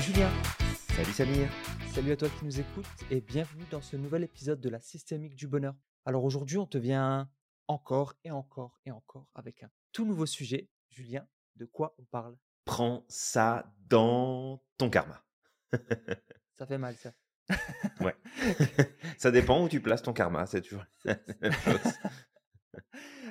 Salut Julien. Salut Samir. Salut à toi qui nous écoutes et bienvenue dans ce nouvel épisode de la systémique du bonheur. Alors aujourd'hui, on te vient encore et encore et encore avec un tout nouveau sujet. Julien, de quoi on parle? Prends ça dans ton karma. Ça fait mal ça. Ouais. ça dépend où tu places ton karma, c'est toujours la même chose.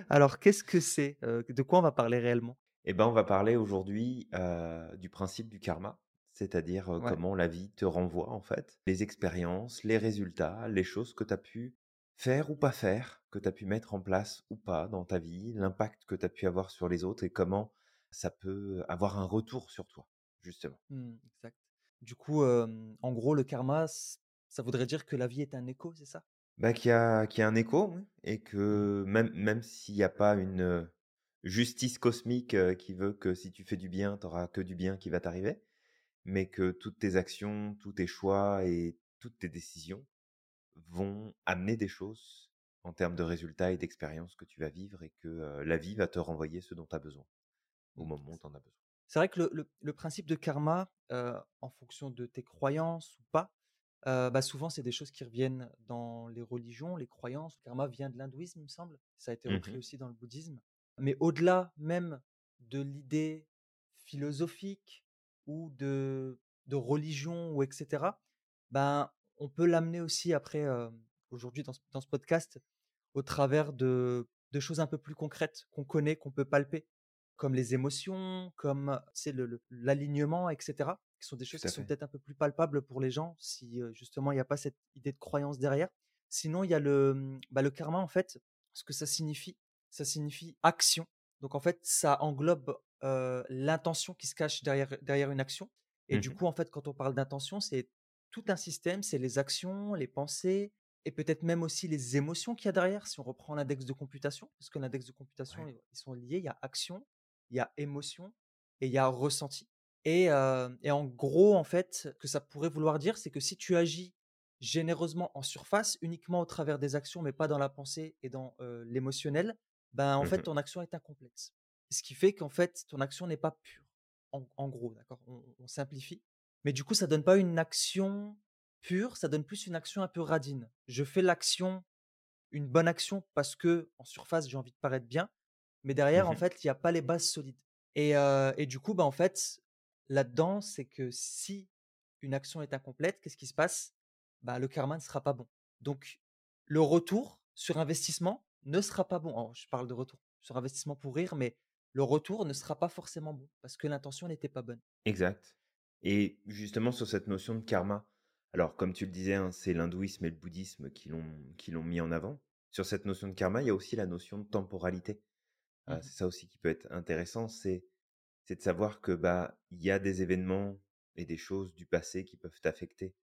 Alors qu'est-ce que c'est? Euh, De quoi on va parler réellement? Eh ben, on va parler aujourd'hui euh, du principe du karma, c'est-à-dire Ouais. comment la vie te renvoie en fait, les expériences, les résultats, les choses que tu as pu faire ou pas faire, que tu as pu mettre en place ou pas dans ta vie, l'impact que tu as pu avoir sur les autres et comment ça peut avoir un retour sur toi, justement. Hmm, exact. Du coup, euh, en gros, le karma, ça voudrait dire que la vie est un écho, c'est ça? Bah, qu'il y a, y a un écho oui, et Mhm. que même, même s'il n'y a pas une justice cosmique qui veut que si tu fais du bien, tu n'auras que du bien qui va t'arriver, mais que toutes tes actions, tous tes choix et toutes tes décisions vont amener des choses en termes de résultats et d'expériences que tu vas vivre et que euh, la vie va te renvoyer ce dont tu as besoin au Hmm, moment où tu en as besoin. C'est vrai que le, le- le principe de karma, euh, en fonction de tes croyances ou pas, euh, bah souvent c'est des choses qui reviennent dans les religions, les croyances. Le karma vient de l'hindouisme, il me semble. Ça a été repris Mhm. aussi dans le bouddhisme. Mais au-delà même de l'idée philosophique ou de, de religion ou etc., ben, on peut l'amener aussi après, euh, aujourd'hui dans ce, dans ce podcast, au travers de, de choses un peu plus concrètes qu'on connaît, qu'on peut palper comme les émotions, comme c'est l'alignement, etc., qui sont des choses qui sont peut-être un peu plus palpables pour les gens si euh, justement il n'y a pas cette idée de croyance derrière. Sinon, il y a le, hum, bah, le karma, en fait, ce que ça signifie, ça signifie action. Donc en fait, ça englobe euh, l'intention qui se cache derrière, derrière une action. Et du Mhm. coup, en fait, quand on parle d'intention, c'est tout un système, c'est les actions, les pensées, et peut-être même aussi les émotions qu'il y a derrière, si on reprend l'index de computation, parce que l'index de computation, Ouais. ils sont liés, il y a action, il y a émotion et il y a ressenti. Et, euh, et en gros, en fait, ce que ça pourrait vouloir dire, c'est que si tu agis généreusement en surface, uniquement au travers des actions, mais pas dans la pensée et dans euh, l'émotionnel, ben en fait, Mhm. ton action est incomplète. Ce qui fait qu'en fait, ton action n'est pas pure. En, en gros, d'accord on, on simplifie. Mais du coup, ça donne pas une action pure, ça donne plus une action un peu radine. Je fais l'action, une bonne action, parce que en surface, j'ai envie de paraître bien, mais derrière, en Mhm. fait, il n'y a pas les bases solides. Et, euh, et du coup, bah, en fait, là-dedans, c'est que si une action est incomplète, qu'est-ce qui se passe? Bah, Le karma ne sera pas bon. Donc, le retour sur investissement ne sera pas bon. Alors, je parle de retour sur investissement pour rire, mais le retour ne sera pas forcément bon parce que l'intention n'était pas bonne. Exact. Et justement sur cette notion de karma, alors comme tu le disais, hein, c'est l'hindouisme et le bouddhisme qui l'ont mis en avant. Sur cette notion de karma, il y a aussi la notion de temporalité. Euh, Mhm. c'est ça aussi qui peut être intéressant, c'est c'est de savoir que bah il y a des événements et des choses du passé qui peuvent t'affecter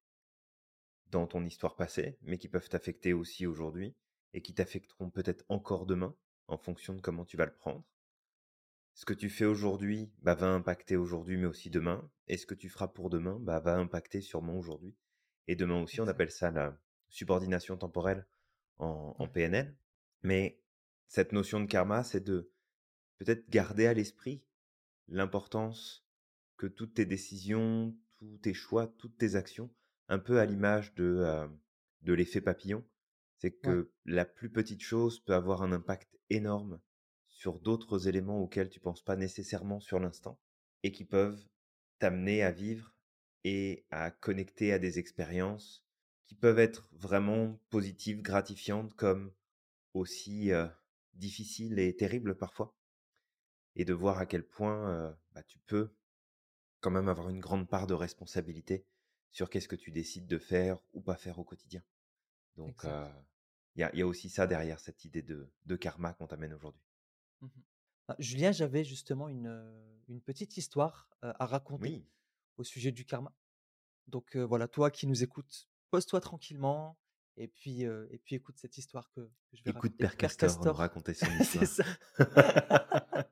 dans ton histoire passée, mais qui peuvent t'affecter aussi aujourd'hui et qui t'affecteront peut-être encore demain en fonction de comment tu vas le prendre. Ce que tu fais aujourd'hui bah, va impacter aujourd'hui, mais aussi demain. Et ce que tu feras pour demain bah, va impacter sûrement aujourd'hui. Et demain aussi, on appelle ça la subordination temporelle en. PNL. Mais cette notion de karma, c'est de peut-être garder à l'esprit l'importance que toutes tes décisions, tous tes choix, toutes tes actions, un peu à l'image de, euh, de l'effet papillon, c'est Ouais. que la plus petite chose peut avoir un impact énorme sur d'autres éléments auxquels tu penses pas nécessairement sur l'instant et qui peuvent t'amener à vivre et à connecter à des expériences qui peuvent être vraiment positives, gratifiantes, comme aussi euh, difficiles et terribles parfois. Et de voir à quel point euh, bah, tu peux quand même avoir une grande part de responsabilité sur qu'est-ce que tu décides de faire ou pas faire au quotidien. Donc, euh, il y, a, y a aussi ça derrière cette idée de, de karma qu'on t'amène aujourd'hui. Ah, Julien, j'avais justement une, une petite histoire euh, à raconter Oui, au sujet du karma. Donc euh, voilà, toi qui nous écoutes, pose-toi tranquillement et puis, euh, et puis écoute cette histoire que, je vais écoute raconter. Père Père Castor Castor, raconter son c'est histoire. ça.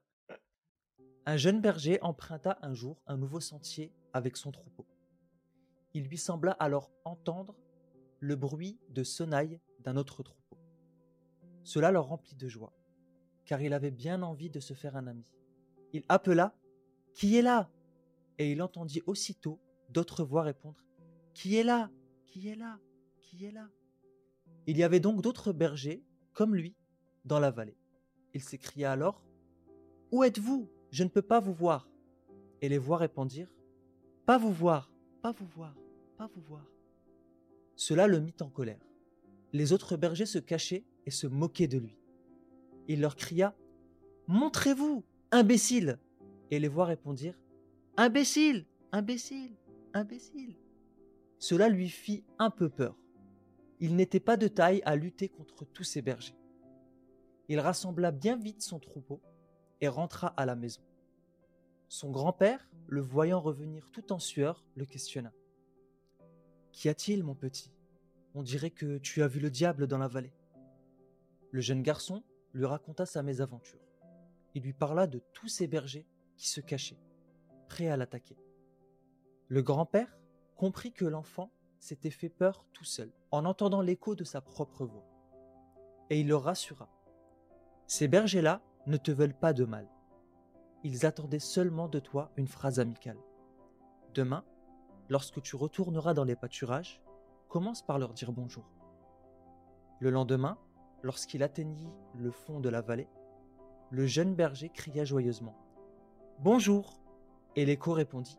Un jeune berger emprunta un jour un nouveau sentier avec son troupeau. Il lui sembla alors entendre le bruit de sonnailles d'un autre troupeau. Cela le remplit de joie, car il avait bien envie de se faire un ami. Il appela Qui est là? Et il entendit aussitôt d'autres voix répondre Qui est là Qui est là Qui est là? Il y avait donc d'autres bergers, comme lui, dans la vallée. Il s'écria alors Où êtes-vous? Je ne peux pas vous voir. Et les voix répondirent Pas vous voir, pas vous voir, pas vous voir. Cela le mit en colère. Les autres bergers se cachaient et se moquaient de lui. Il leur cria Montrez-vous, imbécile Et les voix répondirent Imbécile, imbécile, imbécile. Cela lui fit un peu peur. Il n'était pas de taille à lutter contre tous ces bergers. Il rassembla bien vite son troupeau et rentra à la maison. Son grand-père, le voyant revenir tout en sueur, le questionna. Qu'y a-t-il, mon petit? On dirait que tu as vu le diable dans la vallée. Le jeune garçon lui raconta sa mésaventure. Il lui parla de tous ces bergers qui se cachaient, prêts à l'attaquer. Le grand-père comprit que l'enfant s'était fait peur tout seul, en entendant l'écho de sa propre voix. Et il le rassura. Ces bergers-là ne te veulent pas de mal. Ils attendaient seulement de toi une phrase amicale. Demain, lorsque tu retourneras dans les pâturages, commence par leur dire bonjour. Le lendemain, lorsqu'il atteignit le fond de la vallée, le jeune berger cria joyeusement Bonjour Et l'écho répondit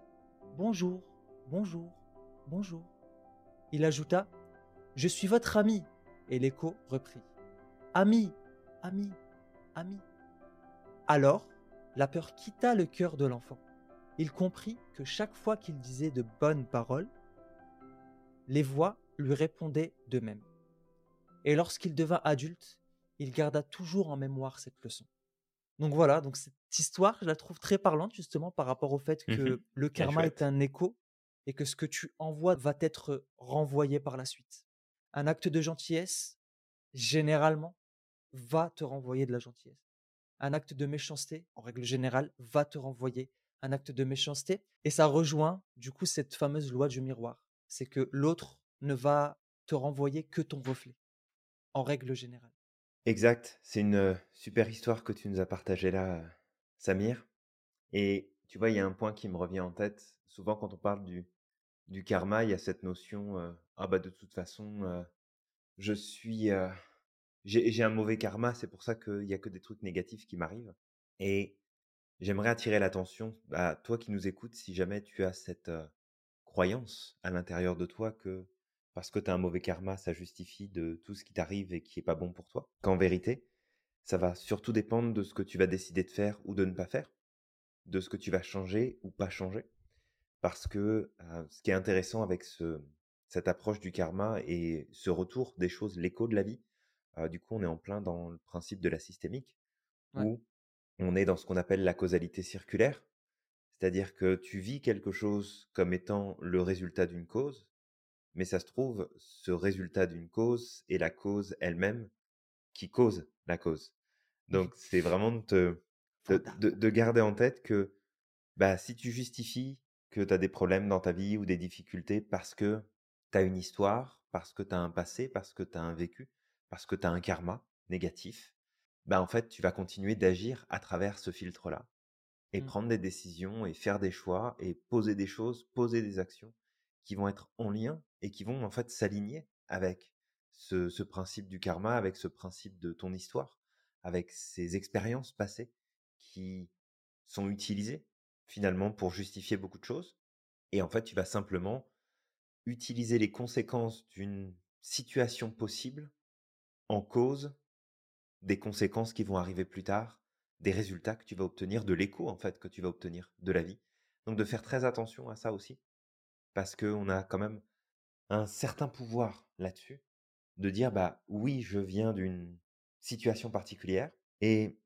Bonjour, bonjour, bonjour. Il ajouta Je suis votre ami. Et l'écho reprit Ami, ami, ami. Alors, la peur quitta le cœur de l'enfant. Il comprit que chaque fois qu'il disait de bonnes paroles, les voix lui répondaient de même. Et lorsqu'il devint adulte, il garda toujours en mémoire cette leçon. Donc voilà, donc cette histoire, je la trouve très parlante justement par rapport au fait Mmh que le karma est un écho et que ce que tu envoies va être renvoyé par la suite. Un acte de gentillesse, généralement, va te renvoyer de la gentillesse. Un acte de méchanceté, en règle générale, va te renvoyer un acte de méchanceté. Et ça rejoint du coup cette fameuse loi du miroir. C'est que l'autre ne va te renvoyer que ton reflet, en règle générale. Exact, c'est une super histoire que tu nous as partagée là, Samir. Et tu vois, il y a un point qui me revient en tête. Souvent, quand on parle du, karma, il y a cette notion ah bah de toute façon, je suis, j'ai un mauvais karma, c'est pour ça qu'il y a que des trucs négatifs qui m'arrivent. Et j'aimerais attirer l'attention à toi qui nous écoutes, si jamais tu as cette croyance à l'intérieur de toi que parce que tu as un mauvais karma, ça justifie de tout ce qui t'arrive et qui est pas bon pour toi. Qu'en vérité, ça va surtout dépendre de ce que tu vas décider de faire ou de ne pas faire, de ce que tu vas changer ou pas changer. Parce que ce qui est intéressant avec ce, cette approche du karma et ce retour des choses, l'écho de la vie, du coup, on est en plein dans le principe de la systémique, où on est dans ce qu'on appelle la causalité circulaire. C'est-à-dire que tu vis quelque chose comme étant le résultat d'une cause, mais ça se trouve, ce résultat d'une cause est la cause elle-même qui cause la cause. Donc, c'est vraiment de, de, garder en tête que bah, si tu justifies que tu as des problèmes dans ta vie ou des difficultés parce que tu as une histoire, parce que tu as un passé, parce que tu as un vécu, parce que tu as un karma négatif, bah en fait, tu vas continuer d'agir à travers ce filtre-là et Mmh. prendre des décisions et faire des choix et poser des choses, poser des actions qui vont être en lien et qui vont en fait s'aligner avec ce, principe du karma, avec ce principe de ton histoire, avec ces expériences passées qui sont utilisées finalement pour justifier beaucoup de choses. Et en fait, tu vas simplement utiliser les conséquences d'une situation possible en cause des conséquences qui vont arriver plus tard, des résultats que tu vas obtenir, de l'écho en fait que tu vas obtenir de la vie. Donc de faire très attention à ça aussi, parce qu'on a quand même un certain pouvoir là-dessus, de dire bah oui, je viens d'une situation particulière et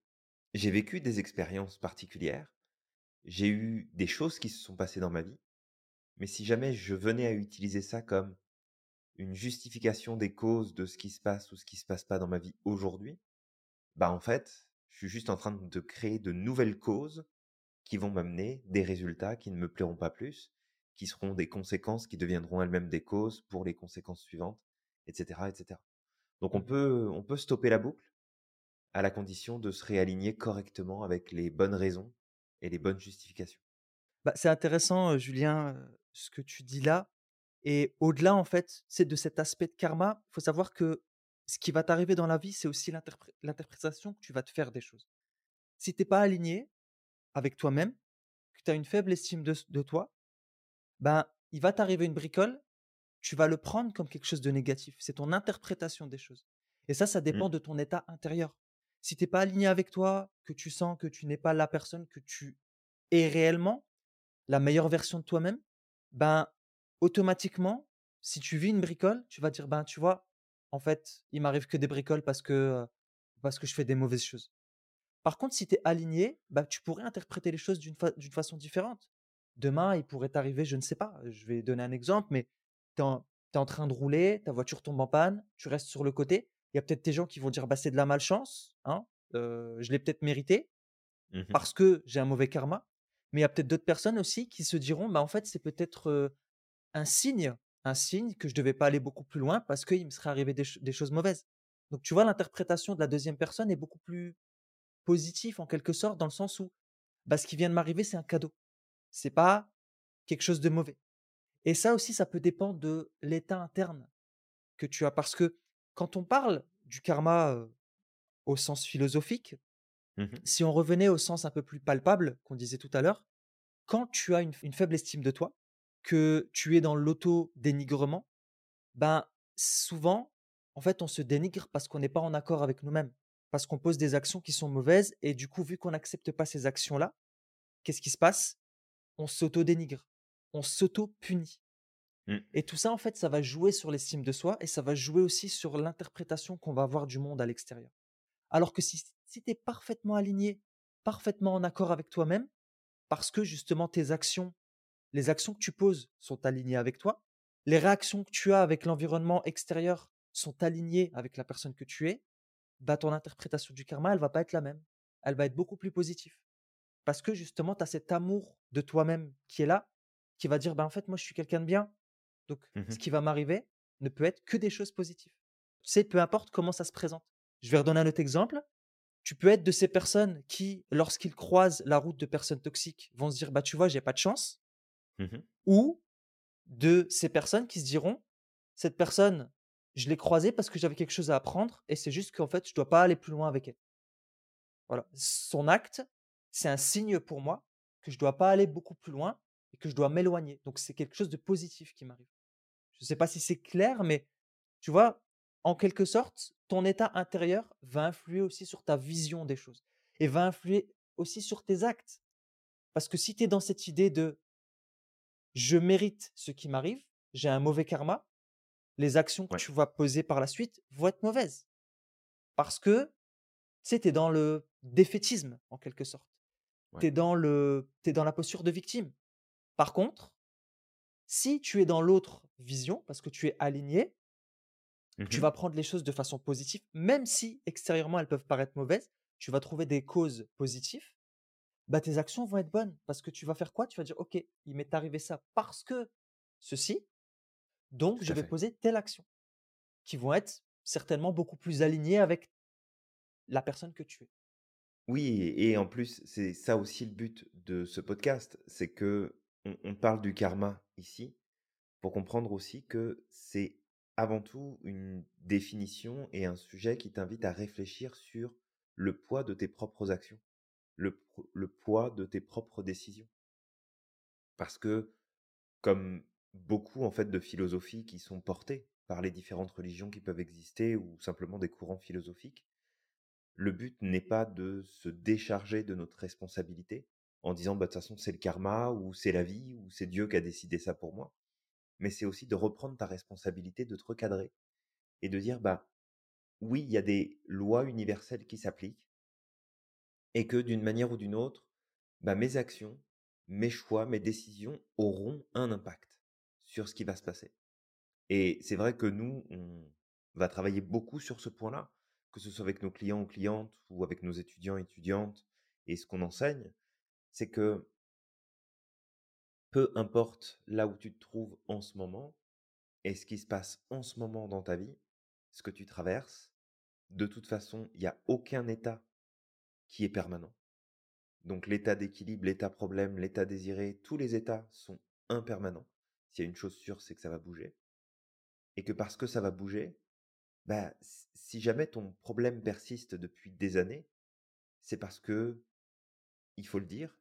j'ai vécu des expériences particulières, j'ai eu des choses qui se sont passées dans ma vie, mais si jamais je venais à utiliser ça comme une justification des causes de ce qui se passe ou ce qui se passe pas dans ma vie aujourd'hui, bah en fait, je suis juste en train de créer de nouvelles causes qui vont m'amener des résultats qui ne me plairont pas plus, qui seront des conséquences qui deviendront elles-mêmes des causes pour les conséquences suivantes, etc., etc. Donc on Mmh peut, on peut stopper la boucle à la condition de se réaligner correctement avec les bonnes raisons et les bonnes justifications. Bah, c'est intéressant, Julien, ce que tu dis là et au-delà, en fait, c'est de cet aspect de karma, il faut savoir que ce qui va t'arriver dans la vie, c'est aussi l'interpré l'interprétation que tu vas te faire des choses. Si tu es pas aligné avec toi-même, que tu as une faible estime de de toi, ben, il va t'arriver une bricole, tu vas le prendre comme quelque chose de négatif. C'est ton interprétation des choses et ça, ça Mmh. dépend de ton état intérieur. Si tu es pas aligné avec toi, que tu sens que tu n'es pas la personne que tu es réellement, la meilleure version de toi-même, ben, automatiquement, si tu vis une bricole, tu vas dire: «Ben, tu vois, en fait, il m'arrive que des bricoles parce que, parce que je fais des mauvaises choses». Par contre, si tu es aligné, bah, tu pourrais interpréter les choses d'une fa d'une façon différente. Demain, il pourrait t'arriver, je ne sais pas, je vais donner un exemple, mais tu es en tu es en train de rouler, ta voiture tombe en panne, tu restes sur le côté. Il y a peut-être des gens qui vont dire: «Bah, c'est de la malchance, hein, heu, je l'ai peut-être mérité Mmh mh. parce que j'ai un mauvais karma». Mais il y a peut-être d'autres personnes aussi qui se diront: «Bah, en fait, c'est peut-être, un signe un signe que je devais pas aller beaucoup plus loin parce qu'il me serait arrivé des choses mauvaises». Donc tu vois, l'interprétation de la deuxième personne est beaucoup plus positif en quelque sorte, dans le sens où, bah, ce qui vient de m'arriver, c'est un cadeau. C'est pas quelque chose de mauvais et ça aussi, ça peut dépendre de l'état interne que tu as. Parce que quand on parle du karma, au sens philosophique, Mmh mh. si on revenait au sens un peu plus palpable qu'on disait tout à l'heure, quand tu as une faible estime de toi, que tu es dans l'auto-dénigrement, ben, souvent, en fait, on se dénigre parce qu'on n'est pas en accord avec nous-mêmes. Parce qu'on pose des actions qui sont mauvaises et du coup, vu qu'on n'accepte pas ces actions-là, qu'est-ce qui se passe? On s'auto-dénigre, on s'auto-punit Mmh. et tout ça, en fait, ça va jouer sur l'estime de soi et ça va jouer aussi sur l'interprétation qu'on va avoir du monde à l'extérieur. Alors que si si tu es parfaitement aligné, parfaitement en accord avec toi-même, parce que justement tes actions, les actions que tu poses sont alignées avec toi, les réactions que tu as avec l'environnement extérieur sont alignées avec la personne que tu es, bah, ton interprétation du karma, elle va pas être la même. Elle va être beaucoup plus positive. Parce que justement, tu as cet amour de toi-même qui est là, qui va dire: «Bah, en fait, moi, je suis quelqu'un de bien, donc Mmh ce qui va m'arriver ne peut être que des choses positives». Tu sais, peu importe comment ça se présente. Je vais redonner un autre exemple. Tu peux être de ces personnes qui, lorsqu'ils croisent la route de personnes toxiques, vont se dire: «Bah, tu vois, j'ai pas de chance» Mmh mh. ou de ces personnes qui se diront: «Cette personne, je l'ai croisée parce que j'avais quelque chose à apprendre et c'est juste qu'en fait, je dois pas aller plus loin avec elle». Voilà, son acte, c'est un signe pour moi que je dois pas aller beaucoup plus loin et que je dois m'éloigner. Donc c'est quelque chose de positif qui m'arrive. Je sais pas si c'est clair, mais tu vois, en quelque sorte, ton état intérieur va influer aussi sur ta vision des choses et va influer aussi sur tes actes. Parce que si tu es dans cette idée de je mérite ce qui m'arrive, j'ai un mauvais karma, les actions que Ouais, tu vas poser par la suite vont être mauvaises. Parce que, tu sais, tu es dans le défaitisme en quelque sorte. Tu es dans le dans la posture de victime. Par contre, si tu es dans l'autre vision, parce que tu es aligné, Mmh tu vas prendre les choses de façon positive, même si extérieurement elles peuvent paraître mauvaises, tu vas trouver des causes positives, bah, tes actions vont être bonnes. Parce que tu vas faire quoi? Tu vas dire: «OK, il m'est arrivé ça parce que ceci, donc je vais fait. poser telle action», qui vont être certainement beaucoup plus alignées avec la personne que tu es. Oui et en plus, c'est ça aussi le but de ce podcast, c'est qu'on on parle du karma ici, pour comprendre aussi que c'est avant tout une définition et un sujet qui t'invite à réfléchir sur le poids de tes propres actions, le le poids de tes propres décisions. Parce que comme beaucoup en fait de philosophies qui sont portées par les différentes religions qui peuvent exister ou simplement des courants philosophiques, le but n'est pas de se décharger de notre responsabilité en disant bah de toute façon c'est le karma ou c'est la vie ou c'est Dieu qui a décidé ça pour moi, mais c'est aussi de reprendre ta responsabilité, de te recadrer et de dire bah oui, il y a des lois universelles qui s'appliquent et que d'une manière ou d'une autre, bah, mes actions, mes choix, mes décisions auront un impact sur ce qui va se passer. Et c'est vrai que nous, on va travailler beaucoup sur ce point-là, que ce soit avec nos clients ou clientes ou avec nos étudiants et étudiantes et ce qu'on enseigne, c'est que peu importe là où tu te trouves en ce moment et ce qui se passe en ce moment dans ta vie, ce que tu traverses, de toute façon, il n'y a aucun état qui est permanent. Donc l'état d'équilibre, l'état problème, l'état désiré, tous les états sont impermanents. s'il y a une chose sûre, c'est que ça va bouger. Et que parce que ça va bouger, bah, si jamais ton problème persiste depuis des années, c'est parce que, il faut le dire,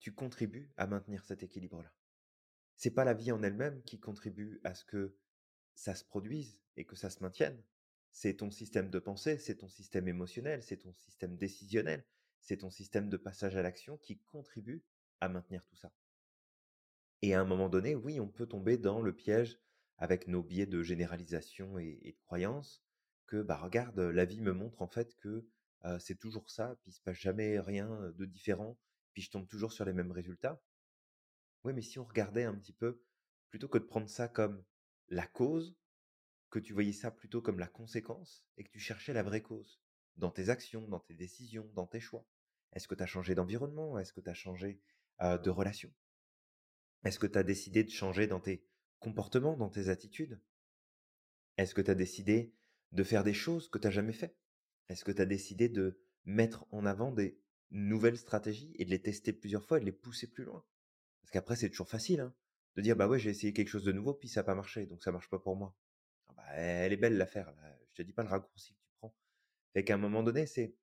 tu contribues à maintenir cet équilibre-là. C'est pas la vie en elle-même qui contribue à ce que ça se produise et que ça se maintienne. C'est ton système de pensée, c'est ton système émotionnel, c'est ton système décisionnel, c'est ton système de passage à l'action qui contribue à maintenir tout ça. Et à un moment donné, oui, on peut tomber dans le piège avec nos biais de généralisation et, de croyance que, bah, regarde, la vie me montre en fait que c'est toujours ça, puis il se passe jamais rien de différent, puis je tombe toujours sur les mêmes résultats. Oui, mais si on regardait un petit peu, plutôt que de prendre ça comme la cause, que tu voyais ça plutôt comme la conséquence et que tu cherchais la vraie cause dans tes actions, dans tes décisions, dans tes choix. Est-ce que tu as changé d'environnement? Est-ce que tu as changé de relation? Est-ce que tu as décidé de changer dans tes comportements, dans tes attitudes? Est-ce que tu as décidé de faire des choses que tu n'as jamais fait? Est-ce que tu as décidé de mettre en avant des nouvelles stratégies et de les tester plusieurs fois et de les pousser plus loin? Parce qu'après, c'est toujours facile hein, de dire bah ouais, j'ai essayé quelque chose de nouveau, puis ça n'a pas marché, donc ça marche pas pour moi. Ah bah, elle est belle l'affaire, je te dis pas le raccourci que tu prends. Fait qu'à un moment donné, c'est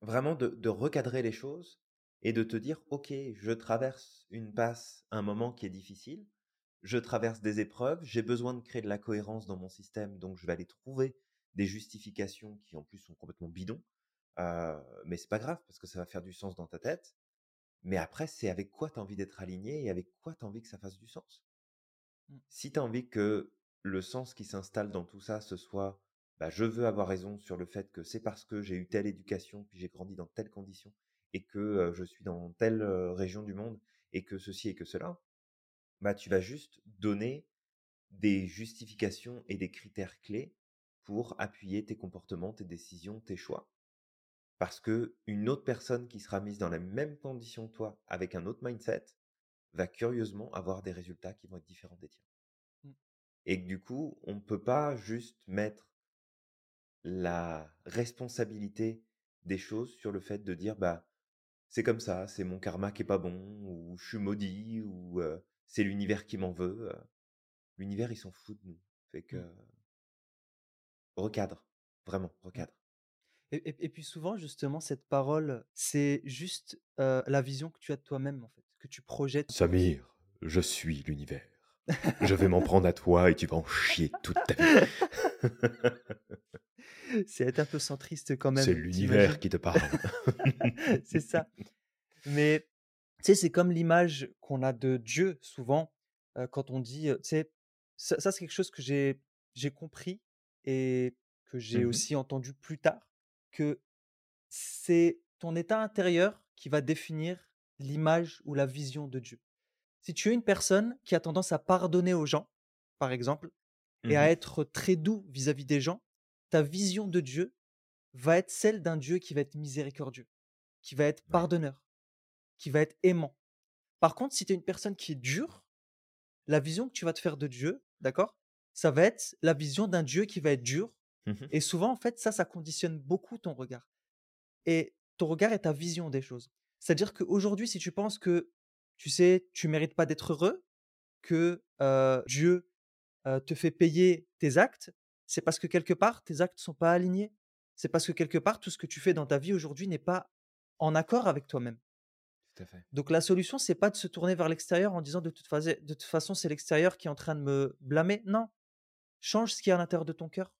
vraiment de, recadrer les choses et de te dire, OK, je traverse une passe, un moment qui est difficile, je traverse des épreuves, j'ai besoin de créer de la cohérence dans mon système, donc je vais aller trouver des justifications qui en plus sont complètement bidons, euh, mais c'est pas grave parce que ça va faire du sens dans ta tête. Mais après, c'est avec quoi tu as envie d'être aligné et avec quoi tu as envie que ça fasse du sens? Mmh. Si tu as envie que le sens qui s'installe dans tout ça, ce soit bah, je veux avoir raison sur le fait que c'est parce que j'ai eu telle éducation, puis j'ai grandi dans telles conditions, et que je suis dans telle région du monde, et que ceci et que cela, bah, tu vas juste donner des justifications et des critères clés pour appuyer tes comportements, tes décisions, tes choix. Parce que une autre personne qui sera mise dans la même condition que toi, avec un autre mindset, va curieusement avoir des résultats qui vont être différents des tiens. Mmh. Et que du coup, on ne peut pas juste mettre la responsabilité des choses sur le fait de dire bah c'est comme ça, c'est mon karma qui est pas bon, ou je suis maudit, ou c'est l'univers qui m'en veut. L'univers, il s'en fout de nous. Fait que mmh. recadre, vraiment, mmh. recadre. Et, puis souvent, justement, cette parole, c'est juste la vision que tu as de toi-même, en fait, que tu projettes. Samir, je suis l'univers. Je vais m'en prendre à toi et tu vas en chier toute ta vie. c'est être un peu centriste quand même. C'est l'univers qui te parle. c'est ça. Mais sais, c'est comme l'image qu'on a de Dieu souvent quand on dit, tu sais, ça, c'est quelque chose que j'ai j'ai compris et que j'ai mmh aussi entendu plus tard que c'est ton état intérieur qui va définir l'image ou la vision de Dieu. Si tu es une personne qui a tendance à pardonner aux gens, par exemple, et à mmh être très doux vis-à-vis des gens, ta vision de Dieu va être celle d'un Dieu qui va être miséricordieux, qui va être pardonneur, qui va être aimant. Par contre, si tu es une personne qui est dure, la vision que tu vas te faire de Dieu, d'accord Ça va être la vision d'un Dieu qui va être dur. mmh Et souvent, en fait, ça, ça conditionne beaucoup ton regard. Et ton regard est ta vision des choses. C'est-à-dire qu'aujourd'hui, si tu penses que, tu sais, tu mérites pas d'être heureux, que Dieu te fait payer tes actes, c'est parce que quelque part, tes actes ne sont pas alignés. C'est parce que quelque part, tout ce que tu fais dans ta vie aujourd'hui n'est pas en accord avec toi-même. Tout à fait. Donc la solution, c'est pas de se tourner vers l'extérieur en disant de toute, de toute façon, c'est l'extérieur qui est en train de me blâmer. Non. Change ce qui est à l'intérieur de ton cœur.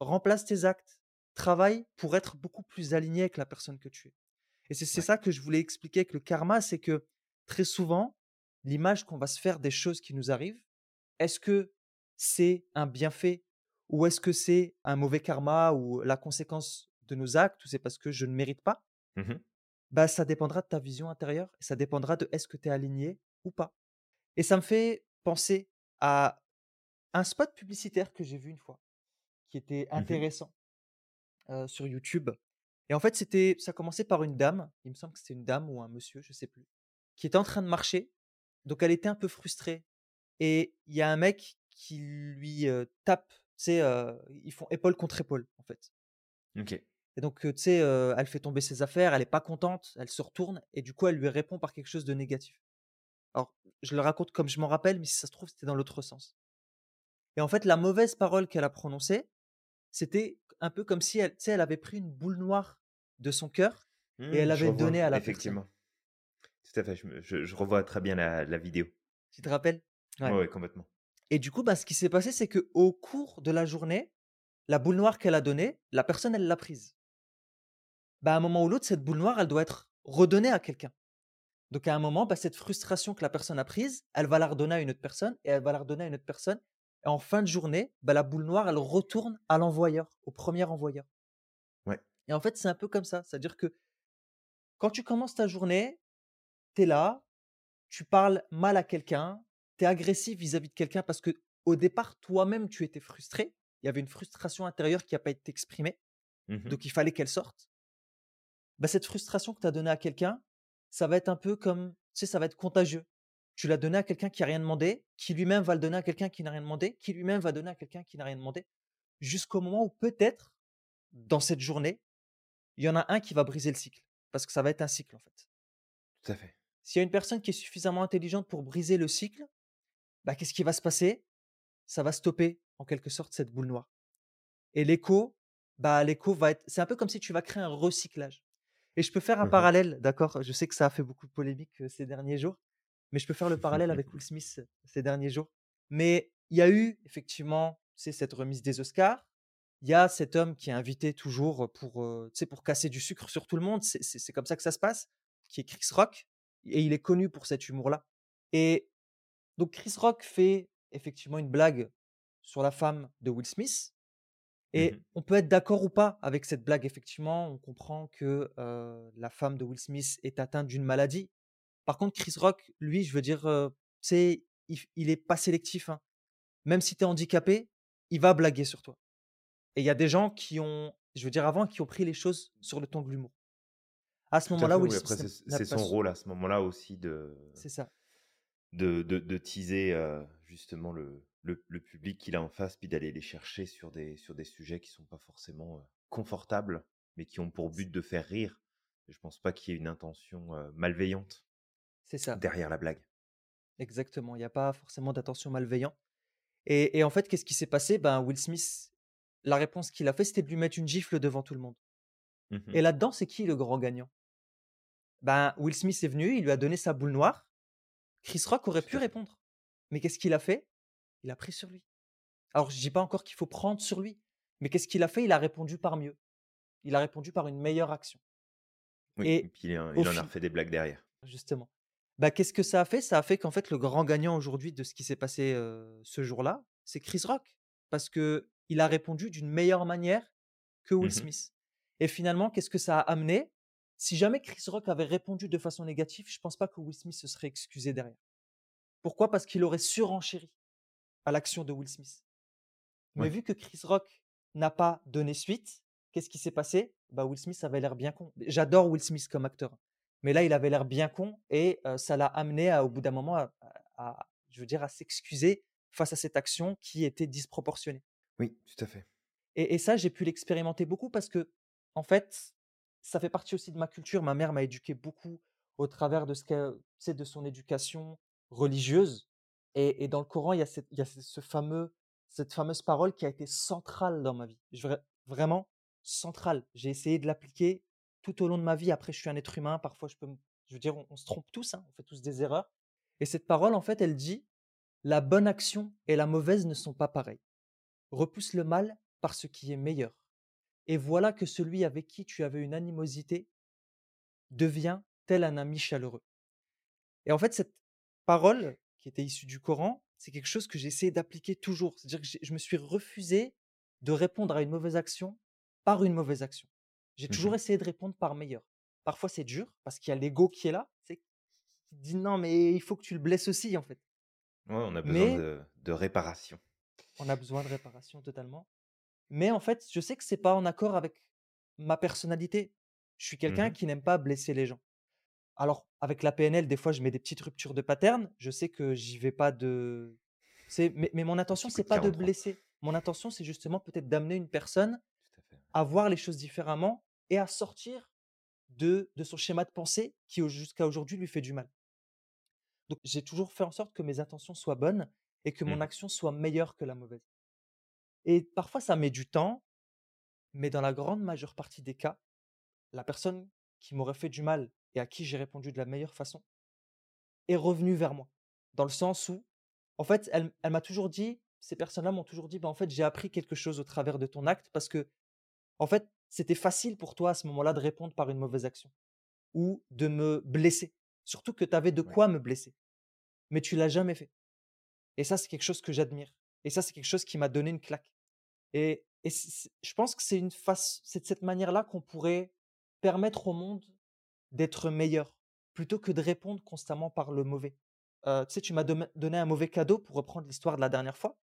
Remplace tes actes. Travaille pour être beaucoup plus aligné avec la personne que tu es. Et c'est ça que je voulais expliquer avec le karma, c'est que très souvent, l'image qu'on va se faire des choses qui nous arrivent, est-ce que c'est un bienfait ou est-ce que c'est un mauvais karma ou la conséquence de nos actes ou c'est parce que je ne mérite pas? Mmh bah, Ça dépendra de ta vision intérieure et ça dépendra de est-ce que tu es aligné ou pas. Et ça me fait penser à un spot publicitaire que j'ai vu une fois qui était mmh intéressant sur YouTube. Et en fait, c'était, ça commençait par une dame, il me semble que c'était une dame ou un monsieur, je sais plus, qui était en train de marcher. Donc elle était un peu frustrée et il y a un mec qui lui tape, tu sais, ils font épaule contre épaule, en fait. OK. Et donc, tu sais, elle fait tomber ses affaires, elle est pas contente, elle se retourne et du coup, elle lui répond par quelque chose de négatif. Alors, je le raconte comme je m'en rappelle, mais si ça se trouve, c'était dans l'autre sens. Et en fait, la mauvaise parole qu'elle a prononcée, c'était un peu comme si elle, tu sais, elle avait pris une boule noire de son cœur et elle Mmh, avait donné à la personne. effectivement. Tout à fait, je me je je revois très bien la la vidéo. Tu te rappelles? Ouais, Ouais. ouais, complètement. Et du coup, bah, ce qui s'est passé, c'est que au cours de la journée, la boule noire qu'elle a donnée, la personne, elle l'a prise. Bah, à un moment ou l'autre, cette boule noire, elle doit être redonnée à quelqu'un. Donc à un moment, bah, cette frustration que la personne a prise, elle va la redonner à une autre personne et elle va la redonner à une autre personne. Et en fin de journée, bah, la boule noire, elle retourne à l'envoyeur, au premier envoyeur. Ouais. Et en fait, c'est un peu comme ça. C'est-à-dire que quand tu commences ta journée, tu es là, tu parles mal à quelqu'un, tu es agressif vis-à-vis de quelqu'un parce que au départ, toi-même, tu étais frustré. Il y avait une frustration intérieure qui n'a pas été exprimée. Mmh mh. Donc il fallait qu'elle sorte. Bah, cette frustration que tu as donnée à quelqu'un, ça va être un peu comme, tu sais, ça va être contagieux. Tu l'as donné à quelqu'un qui a rien demandé, qui lui-même va le donner à quelqu'un qui n'a rien demandé, qui lui-même va donner à quelqu'un qui n'a rien demandé, jusqu'au moment où peut-être, dans cette journée, il y en a un qui va briser le cycle. Parce que ça va être un cycle, en fait. Tout à fait. S'il y a une personne qui est suffisamment intelligente pour briser le cycle, bah, qu'est-ce qui va se passer? Ça va stopper, en quelque sorte, cette boule noire. Et l'écho, bah, l'écho va être. C'est un peu comme si tu vas créer un recyclage. Et je peux faire un Mmh mh. parallèle, d'accord? Je sais que ça a fait beaucoup de polémiques ces derniers jours, mais je peux faire le parallèle avec Will Smith ces derniers jours. Mais il y a eu effectivement, c'est cette remise des Oscars. Il y a cet homme qui est invité toujours pour, euh, pour casser du sucre sur tout le monde. C'est comme ça que ça se passe. Qui est Chris Rock, et il est connu pour cet humour-là. Et donc Chris Rock fait effectivement une blague sur la femme de Will Smith. Mmh Et on peut être d'accord ou pas avec cette blague. Effectivement, on comprend que euh, la femme de Will Smith est atteinte d'une maladie. Par contre, Chris Rock, lui, je veux dire, euh, c'est, il, il est pas sélectif. hein. Même si tu es handicapé, il va blaguer sur toi. Et il y a des gens qui ont, je veux dire, avant, qui ont pris les choses sur le ton de l'humour. À ce moment-là, Will oui, Smith c'est son rôle à ce moment-là aussi de C'est ça, de de de teaser, justement le le le public qu'il a en face, puis d'aller les chercher sur des sur des sujets qui sont pas forcément, confortables, mais qui ont pour but de faire rire. Je pense pas qu'il y ait une intention, malveillante c'est ça, derrière la blague. exactement. Il n'y a pas forcément d'attention malveillante. Et, et en fait, qu'est-ce qui s'est passé? Ben, Will Smith, la réponse qu'il a fait, c'était de lui mettre une gifle devant tout le monde. Mmh Et là-dedans, c'est qui le grand gagnant? Ben, Will Smith est venu, il lui a donné sa boule noire. Chris Rock aurait pu répondre. Mais qu'est-ce qu'il a fait? Il a pris sur lui. Alors, je dis pas encore qu'il faut prendre sur lui, mais qu'est-ce qu'il a fait? Il a répondu par mieux. Il a répondu par une meilleure action. Oui, et Et puis il en au il en a refait des blagues derrière. justement, bah, qu'est-ce que ça a fait? Ça a fait qu'en fait, le grand gagnant aujourd'hui de ce qui s'est passé euh, ce jour-là, c'est Chris Rock. Parce que il a répondu d'une meilleure manière que Will Mmh mh. Smith. Et finalement, qu'est-ce que ça a amené? Si jamais Chris Rock avait répondu de façon négative, je pense pas que Will Smith se serait excusé derrière. Pourquoi? Parce qu'il aurait surenchéri à l'action de Will Smith. Mais Ouais. vu que Chris Rock n'a pas donné suite, qu'est-ce qui s'est passé? Bah Will Smith avait l'air bien con. J'adore Will Smith comme acteur, mais là il avait l'air bien con et euh, ça l'a amené à, au bout d'un moment à, je veux dire, à s'excuser face à cette action qui était disproportionnée. Oui, tout à fait. Et, et ça, j'ai pu l'expérimenter beaucoup parce que, en fait, ça fait partie aussi de ma culture. Ma mère m'a éduqué beaucoup au travers de ce de son éducation religieuse. Et, dans le Coran, il y a, cette, il y a ce fameux, cette fameuse parole qui a été centrale dans ma vie. Vraiment centrale. J'ai essayé de l'appliquer tout au long de ma vie. Après, je suis un être humain. Parfois, je peux, je veux dire, on, on se trompe tous. hein, on fait tous des erreurs. Et cette parole, en fait, elle dit la bonne action et la mauvaise ne sont pas pareilles. Repousse le mal par ce qui est meilleur. Et voilà que celui avec qui tu avais une animosité devient tel un ami chaleureux. Et en fait, cette parole qui était issue du Coran, c'est quelque chose que j'ai essayé d'appliquer toujours. C'est-à-dire que je me suis refusé de répondre à une mauvaise action par une mauvaise action. J'ai Mmh toujours essayé de répondre par meilleur. Parfois, c'est dur parce qu'il y a l'ego qui est là. C'est qui te dit non, mais il faut que tu le blesses aussi, en fait. Ouais, on a besoin Mais de de réparation. on a besoin de réparation totalement. Mais en fait, je sais que c'est pas en accord avec ma personnalité. Je suis Mmh quelqu'un qui n'aime pas blesser les gens. Alors, avec la PNL, des fois, je mets des petites ruptures de pattern. Je sais que j'y vais pas de. c'est- Mais, mais mon intention, c'est pas de 43. blesser. Mon intention, c'est justement peut-être d'amener une personne à voir les choses différemment et à sortir de, de son schéma de pensée qui, jusqu'à aujourd'hui, lui fait du mal. Donc j'ai toujours fait en sorte que mes intentions soient bonnes et que mon Mmh action soit meilleure que la mauvaise. Et parfois ça met du temps, mais dans la grande majeure partie des cas, la personne qui m'aurait fait du mal et à qui j'ai répondu de la meilleure façon est revenue vers moi. Dans le sens où, en fait, elle, elle m'a toujours dit, ces personnes-là m'ont toujours dit, bah, en fait, j'ai appris quelque chose au travers de ton acte parce que, en fait, c'était facile pour toi à ce moment-là de répondre par une mauvaise action ou de me blesser. Surtout que tu avais de Ouais. quoi me blesser. Mais tu l'as jamais fait. Et ça, c'est quelque chose que j'admire. Et ça, c'est quelque chose qui m'a donné une claque. Et, et je pense que c'est une face, c'est de cette manière-là qu'on pourrait permettre au monde d'être meilleur, plutôt que de répondre constamment par le mauvais. Tu sais, tu m'as donné un mauvais cadeau pour reprendre l'histoire de la dernière fois,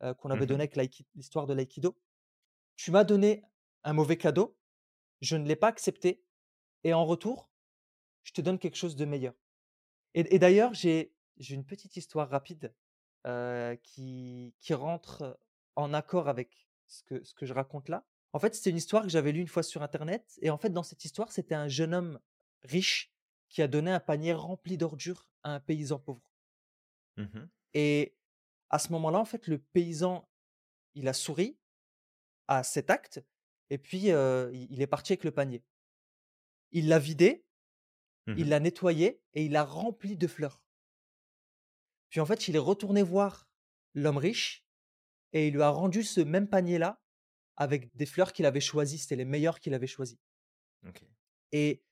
qu'on avait Mmh donné avec l'histoire de l'aïkido. Tu m'as donné un mauvais cadeau, je ne l'ai pas accepté et en retour, je te donne quelque chose de meilleur. Et et d'ailleurs, j'ai j'ai une petite histoire rapide, qui qui rentre, en accord avec ce que ce que je raconte là. En fait, c'était une histoire que j'avais lue une fois sur internet et en fait, dans cette histoire, c'était un jeune homme riche qui a donné un panier rempli d'ordures à un paysan pauvre Mmh et à ce moment-là, en fait, le paysan, il a souri à cet acte et puis, il il est parti avec le panier. Il l'a vidé, il Mmh l'a nettoyé et il l'a rempli de fleurs. Puis en fait, il est retourné voir l'homme riche et il lui a rendu ce même panier-là avec des fleurs qu'il avait choisies, c'était les meilleures qu'il avait choisies. Et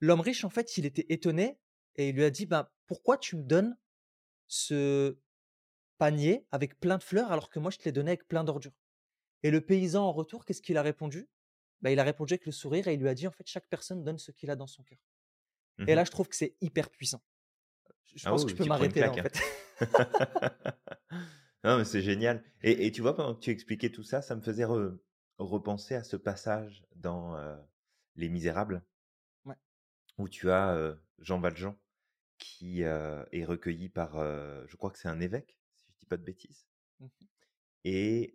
l'homme riche, en fait, il était étonné et il lui a dit: «Ben, pourquoi tu me donnes ce panier avec plein de fleurs alors que moi je te l'ai donné avec plein d'ordures?» et le paysan en retour, qu'est-ce qu'il a répondu? Bah, il a répondu avec le sourire et il lui a dit: «En fait, chaque personne donne ce qu'il a dans son cœur» et là, Mmh je trouve que c'est hyper puissant. Je Ah pense oui, que je peux m'arrêter là, en hein. fait. Non, mais c'est génial et et tu vois, pendant que tu expliquais tout ça, ça me faisait re repenser à ce passage dans, heu, Les Misérables. Où tu as, Jean Valjean qui, est recueilli par, je crois que c'est un évêque, si je dis pas de bêtises Mmh et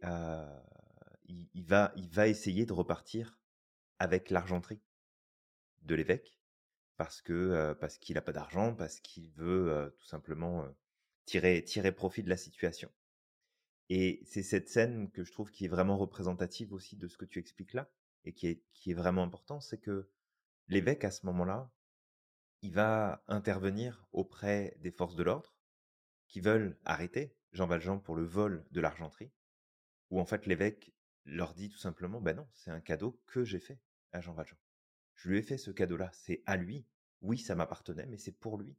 il il va il va essayer de repartir avec l'argenterie de l'évêque parce que, parce qu'il a pas d'argent, parce qu'il veut, tout simplement, tirer tirer profit de la situation et c'est cette scène que je trouve qui est vraiment représentative aussi de ce que tu expliques là et qui est qui est vraiment important, c'est que l'évêque à ce moment-là, il va intervenir auprès des forces de l'ordre qui veulent arrêter Jean Valjean pour le vol de l'argenterie, où en fait l'évêque leur dit tout simplement: «Ben non, c'est un cadeau que j'ai fait à Jean Valjean. Je lui ai fait ce cadeau-là, c'est à lui. Oui, ça m'appartenait, mais c'est pour lui.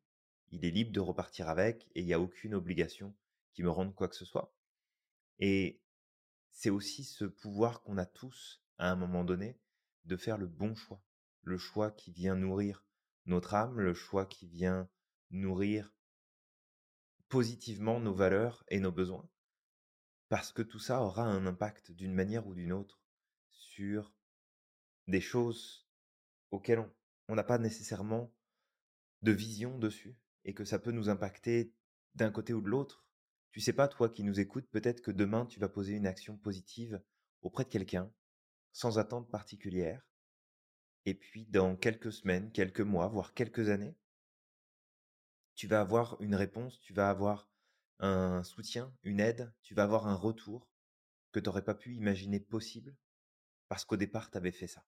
Il est libre de repartir avec et il y a aucune obligation qui me rende quoi que ce soit». Et c'est aussi ce pouvoir qu'on a tous, à un moment donné, de faire le bon choix. Le choix qui vient nourrir notre âme, le choix qui vient nourrir positivement nos valeurs et nos besoins. Parce que tout ça aura un impact d'une manière ou d'une autre sur des choses auxquelles on n'a pas nécessairement de vision dessus et que ça peut nous impacter d'un côté ou de l'autre. Tu sais pas, toi qui nous écoutes, peut-être que demain tu vas poser une action positive auprès de quelqu'un sans attente particulière. Et puis dans quelques semaines, quelques mois, voire quelques années, tu vas avoir une réponse, tu vas avoir un soutien, une aide, tu vas avoir un retour que tu n'aurais pas pu imaginer possible parce qu'au départ, tu avais fait ça.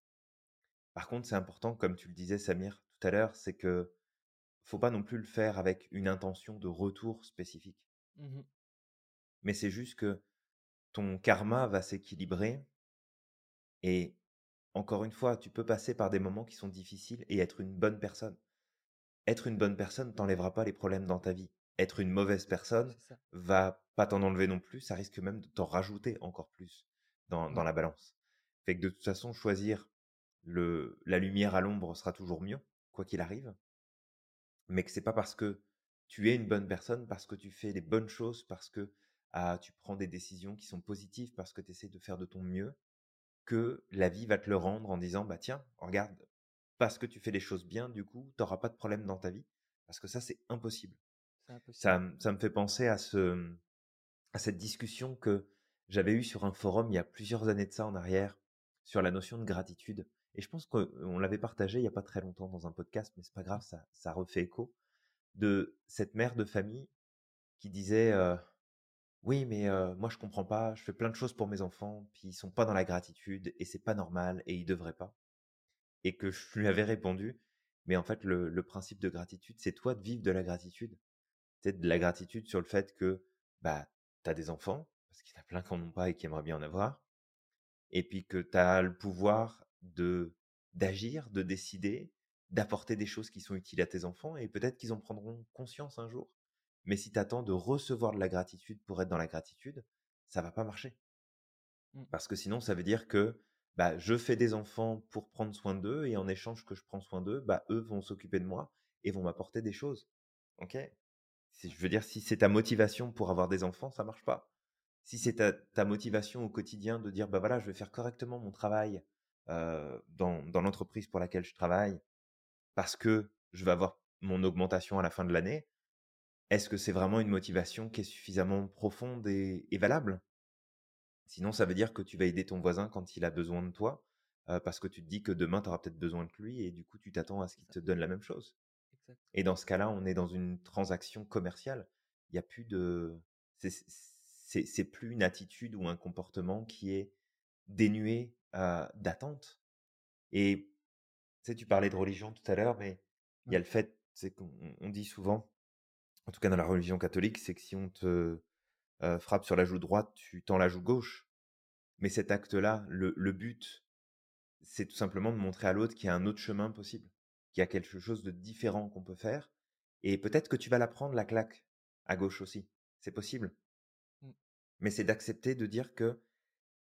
Par contre, c'est important, comme tu le disais, Samir, tout à l'heure, c'est que faut pas non plus le faire avec une intention de retour spécifique. Mmh Mais c'est juste que ton karma va s'équilibrer et encore une fois, tu peux passer par des moments qui sont difficiles et être une bonne personne. Être une bonne personne t'enlèvera pas les problèmes dans ta vie. Être une mauvaise personne va pas t'en enlever non plus, ça risque même de t'en rajouter encore plus dans, dans Ouais, la balance. Fait que de toute façon, choisir le, la lumière à l'ombre sera toujours mieux, quoi qu'il arrive. Mais que c'est pas parce que tu es une bonne personne, parce que tu fais les bonnes choses, parce que ah, tu prends des décisions qui sont positives, parce que tu essaies de faire de ton mieux, que la vie va te le rendre en disant bah tiens, regarde, parce que tu fais les choses bien, du coup, tu n'auras pas de problème dans ta vie. Parce que ça, c'est impossible. Ça, ça me fait penser à, ce, à cette discussion que j'avais eue sur un forum il y a plusieurs années de ça en arrière, sur la notion de gratitude. Et je pense qu'on l'avait partagé il n'y a pas très longtemps dans un podcast, mais c'est pas grave, ça, ça refait écho. de cette mère de famille qui disait, «Oui, mais moi je comprends pas, je fais plein de choses pour mes enfants, puis ils sont pas dans la gratitude et c'est pas normal et ils devraient pas» et que je lui avais répondu: «Mais en fait le principe de gratitude, c'est toi de vivre de la gratitude». Tu de la gratitude sur le fait que, bah, tu as des enfants, parce qu'il y en a plein qui en ont pas et qui aimeraient bien en avoir et puis que tu as le pouvoir de d'agir, de décider, d'apporter des choses qui sont utiles à tes enfants et peut-être qu'ils en prendront conscience un jour. Mais si tu attends de recevoir de la gratitude pour être dans la gratitude, ça va pas marcher. Mmh. Parce que sinon, ça veut dire que bah, je fais des enfants pour prendre soin d'eux et en échange que je prends soin d'eux, bah, eux vont s'occuper de moi et vont m'apporter des choses. Ok? Si, Je veux dire, si c'est ta motivation pour avoir des enfants, ça marche pas si c'est ta, motivation au quotidien de dire, bah voilà, je vais faire correctement mon travail euh, dans, dans l'entreprise pour laquelle je travaille, parce que je vais avoir mon augmentation à la fin de l'année, est-ce que c'est vraiment une motivation qui est suffisamment profonde et, valable? Sinon, ça veut dire que tu vas aider ton voisin quand il a besoin de toi, euh, parce que tu te dis que demain, tu auras peut-être besoin de lui, et du coup, tu t'attends à ce qu'il te donne la même chose. Et dans ce cas-là, on est dans une transaction commerciale. Il n'y a plus de c'est plus une attitude ou un comportement qui est dénué d'attente. Et tu sais, tu parlais de religion tout à l'heure, mais il y a le fait, c'est qu'on dit souvent, en tout cas dans la religion catholique, c'est que si on te frappe sur la joue droite, tu tends la joue gauche. Mais cet acte-là, le, le but, c'est tout simplement de montrer à l'autre qu'il y a un autre chemin possible, qu'il y a quelque chose de différent qu'on peut faire. Et peut-être que tu vas la prendre, la claque, à gauche aussi. C'est possible mais c'est d'accepter de dire que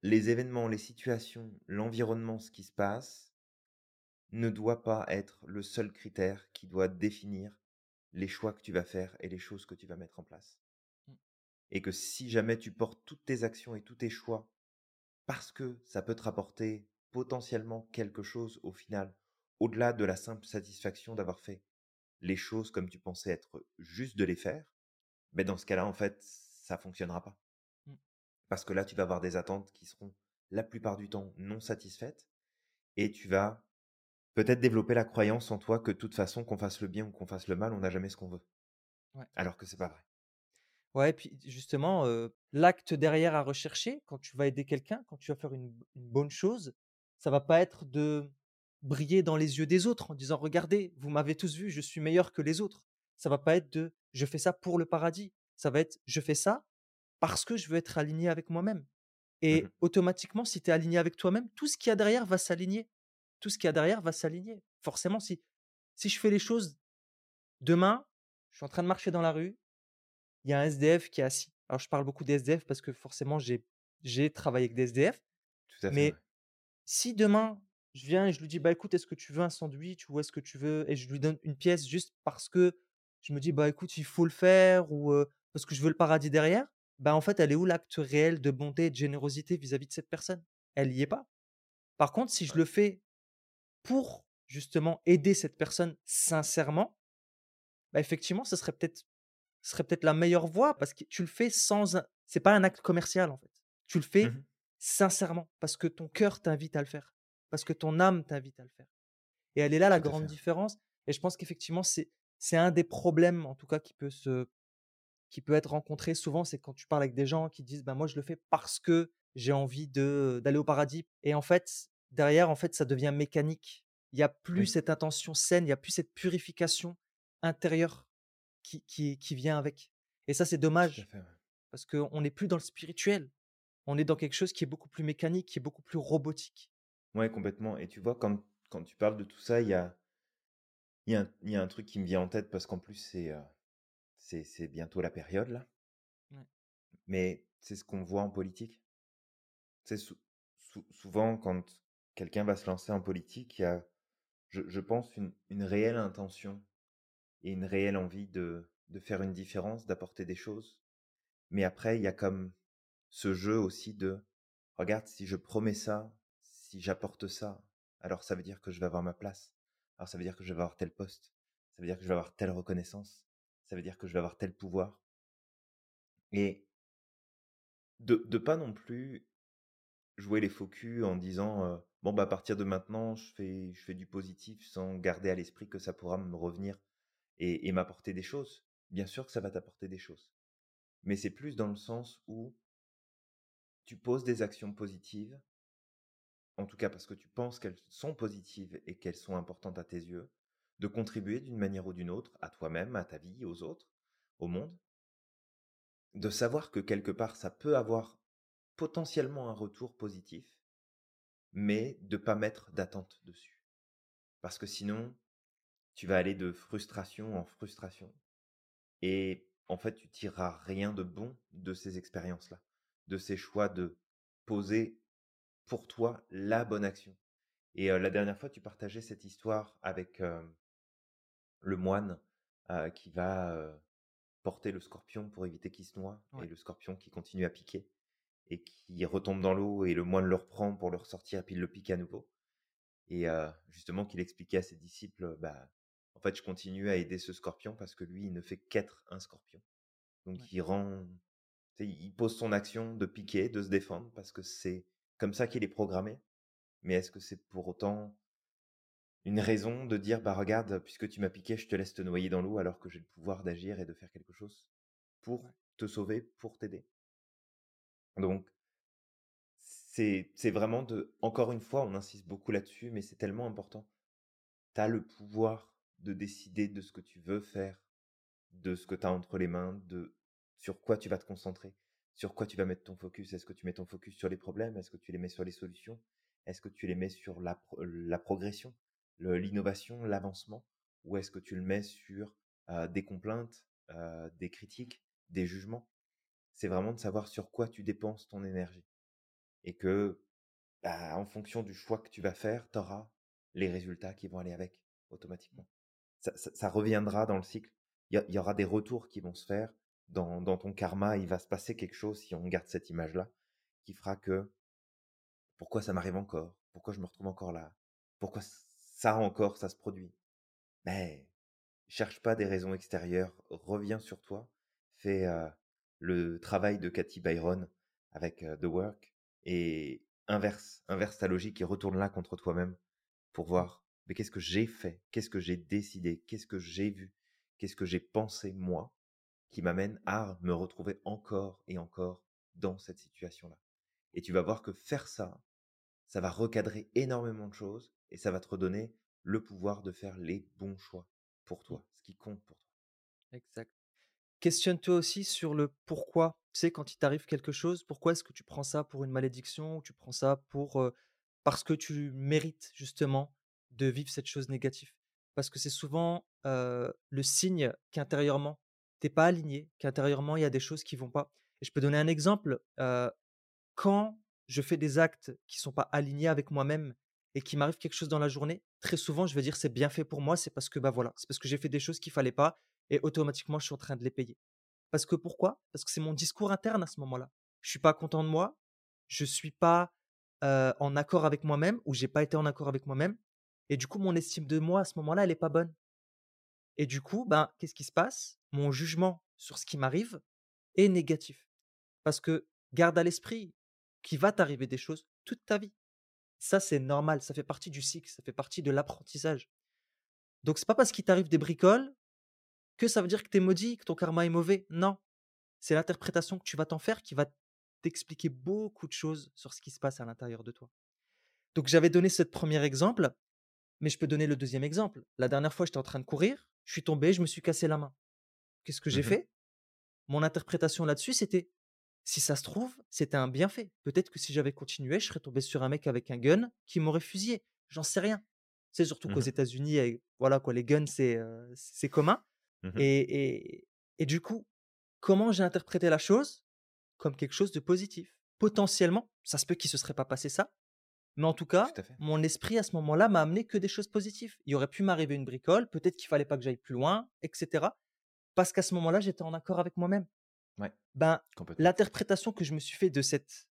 les événements, les situations, l'environnement, ce qui se passe, ne doit pas être le seul critère qui doit définir les choix que tu vas faire et les choses que tu vas mettre en place. Mmh. Et que si jamais tu portes toutes tes actions et tous tes choix parce que ça peut te rapporter potentiellement quelque chose au final, au-delà de la simple satisfaction d'avoir fait les choses comme tu pensais être juste de les faire, mais dans ce cas-là, en fait, ça fonctionnera pas. Parce que là, tu vas avoir des attentes qui seront la plupart du temps non satisfaites et tu vas peut-être développer la croyance en toi que de toute façon, qu'on fasse le bien ou qu'on fasse le mal, on n'a jamais ce qu'on veut. Alors que c'est pas vrai. Ouais, et puis justement, l'acte derrière à rechercher, quand tu vas aider quelqu'un, quand tu vas faire une, une, bonne chose, ça va pas être de briller dans les yeux des autres en disant regardez, vous m'avez tous vu, je suis meilleur que les autres. Ça va pas être de je fais ça pour le paradis. Ça va être je fais ça parce que je veux être aligné avec moi-même. Et mmh automatiquement, si tu es aligné avec toi-même, tout ce qu'il y a derrière va s'aligner. Tout ce qu'il y a derrière va s'aligner. Forcément, si, si je fais les choses demain, je suis en train de marcher dans la rue, il y a un SDF qui est assis. Alors, je parle beaucoup des SDF parce que forcément, j'ai, travaillé avec des SDF. Tout à fait. Mais si demain, je viens et je lui dis, bah écoute, est-ce que tu veux un sandwich ou est-ce que tu veux, et je lui donne une pièce juste parce que je me dis, bah écoute, il faut le faire ou parce que je veux le paradis derrière, bah, en fait, elle est où l'acte réel de bonté et de générosité vis-à-vis de cette personne? Elle n'y est pas. Par contre, si je le fais pour justement aider cette personne sincèrement, bah, effectivement, ce serait peut-être serait peut-être la meilleure voie parce que tu le fais sans c'est pas un acte commercial en fait. Tu le fais mmh sincèrement parce que ton cœur t'invite à le faire, parce que ton âme t'invite à le faire. Et elle est là la grande différence et je pense qu'effectivement c'est c'est un des problèmes en tout cas qui peut se qui peut être rencontré souvent, c'est quand tu parles avec des gens qui disent: «Ben moi je le fais parce que j'ai envie de d'aller au paradis» et en fait, derrière, en fait, ça devient mécanique. Il y a plus cette intention saine, il y a plus cette purification intérieure qui qui qui vient avec et ça, c'est dommage parce qu'on n'est plus dans le spirituel. On est dans quelque chose qui est beaucoup plus mécanique, qui est beaucoup plus robotique. Ouais, complètement et tu vois, quand quand tu parles de tout ça, il y a y a un truc qui me vient en tête parce qu'en plus c'est, c'est bientôt la période là. Mais c'est ce qu'on voit en politique. C'est souvent quand quelqu'un va se lancer en politique, il y a, je, pense, une, réelle intention et une réelle envie de, de faire une différence, d'apporter des choses. Mais après, il y a comme ce jeu aussi de, regarde, si je promets ça, si j'apporte ça, alors ça veut dire que je vais avoir ma place. Alors ça veut dire que je vais avoir tel poste. Ça veut dire que je vais avoir telle reconnaissance ça veut dire que je vais avoir tel pouvoir. Et de, de pas non plus jouer les faux culs en disant bon bah à partir de maintenant je fais je fais du positif sans garder à l'esprit que ça pourra me revenir et, et m'apporter des choses. Bien sûr que ça va t'apporter des choses. Mais c'est plus dans le sens où tu poses des actions positives, en tout cas parce que tu penses qu'elles sont positives et qu'elles sont importantes à tes yeux, de contribuer d'une manière ou d'une autre à toi-même, à ta vie, aux autres, au monde, de savoir que quelque part ça peut avoir potentiellement un retour positif, mais de pas mettre d'attente dessus. Parce que sinon, tu vas aller de frustration en frustration et en fait, tu tireras rien de bon de ces expériences-là, de ces choix de poser pour toi la bonne action. Et la dernière fois, tu partageais cette histoire avec le moine qui va porter le scorpion pour éviter qu'il se noie, et le scorpion qui continue à piquer, et qui retombe dans l'eau, et le moine le reprend pour le ressortir, et puis il le pique à nouveau. Et justement, qu'il expliquait à ses disciples, bah, en fait, je continue à aider ce scorpion parce que lui, il ne fait qu'être un scorpion. Donc, il rend, il pose son action de piquer, de se défendre, parce que c'est comme ça qu'il est programmé. Mais est-ce que c'est pour autant une raison de dire, bah regarde, puisque tu m'as piqué, je te laisse te noyer dans l'eau alors que j'ai le pouvoir d'agir et de faire quelque chose pour te sauver, pour t'aider? Donc, c'est vraiment de, encore une fois, on insiste beaucoup là-dessus, mais c'est tellement important. Tu as le pouvoir de décider de ce que tu veux faire, de ce que tu as entre les mains, de sur quoi tu vas te concentrer, sur quoi tu vas mettre ton focus? Est-ce que tu mets ton focus sur les problèmes? Est-ce que tu les mets sur les solutions? Est-ce que tu les mets sur la, la progression, l'innovation, l'avancement? Ou est-ce que tu le mets sur des complaintes, des critiques, des jugements? C'est vraiment de savoir sur quoi tu dépenses ton énergie. Et que, bah, en fonction du choix que tu vas faire, tu auras les résultats qui vont aller avec automatiquement ça, reviendra dans le cycle. Il y, aura des retours qui vont se faire. Dans, ton karma, il va se passer quelque chose si on garde cette image-là, qui fera que pourquoi ça m'arrive encore? Pourquoi je me retrouve encore là? Pourquoi ça encore, ça se produit? Mais cherche pas des raisons extérieures, reviens sur toi, fais le travail de Cathy Byron avec The Work et inverse, inverse ta logique et retourne là contre toi-même pour mmh. voir mais qu'est-ce que j'ai fait? Qu'est-ce que j'ai décidé? Qu'est-ce que j'ai vu? Qu'est-ce que j'ai pensé moi qui m'amène à me retrouver encore et encore dans cette situation-là? Et tu vas voir que faire ça, ça va recadrer énormément de choses et ça va te redonner le pouvoir de faire les bons choix pour toi, ce qui compte pour toi. Exact. Questionne-toi aussi sur le pourquoi. Tu sais, quand il t'arrive quelque chose, pourquoi est-ce que tu prends ça pour une malédiction ou tu prends ça pour parce que tu mérites justement de vivre cette chose négative? Parce que c'est souvent le signe qu'intérieurement, t'es pas aligné, qu'intérieurement, il y a des choses qui vont pas. Et je peux donner un exemple. quand je fais des actes qui sont pas alignés avec moi-même et qu'il m'arrive quelque chose dans la journée, très souvent, je vais dire c'est bien fait pour moi, c'est parce que bah voilà, c'est parce que j'ai fait des choses qu'il fallait pas et automatiquement, je suis en train de les payer. Parce que pourquoi? Parce que c'est mon discours interne à ce moment-là. Je suis pas content de moi, je suis pas en accord avec moi-même ou j'ai pas été en accord avec moi-même et du coup, mon estime de moi à ce moment-là, elle n'est pas bonne. Et du coup, ben, qu'est-ce qui se passe? Mon jugement sur ce qui m'arrive est négatif. Parce que garde à l'esprit qu'il va t'arriver des choses toute ta vie. Ça, c'est normal, ça fait partie du cycle, ça fait partie de l'apprentissage. Donc, c'est pas parce qu'il t'arrive des bricoles que ça veut dire que tu es maudit, que ton karma est mauvais. Non. C'est l'interprétation que tu vas t'en faire qui va t'expliquer beaucoup de choses sur ce qui se passe à l'intérieur de toi. Donc, j'avais donné ce premier exemple. Mais je peux donner le deuxième exemple. La dernière fois, j'étais en train de courir, je suis tombé, je me suis cassé la main. Qu'est-ce que j'ai mmh fait? Mon interprétation là-dessus, c'était si ça se trouve, c'était un bienfait. Peut-être que si j'avais continué, je serais tombé sur un mec avec un gun qui m'aurait fusillé. J'en sais rien. C'est surtout qu'aux mmh États-Unis, voilà quoi, les guns, c'est c'est commun. Mmh et, et, du coup, comment j'ai interprété la chose Comme quelque chose de positif? Potentiellement, ça se peut qu'il se serait pas passé ça, mais en tout cas, mon esprit à ce moment-là m'a amené que des choses positives. Il aurait pu m'arriver une bricole, peut-être qu'il fallait pas que j'aille plus loin, etc. Parce qu'à ce moment-là, j'étais en accord avec moi-même. Ouais, ben, l'interprétation que je me suis fait de cette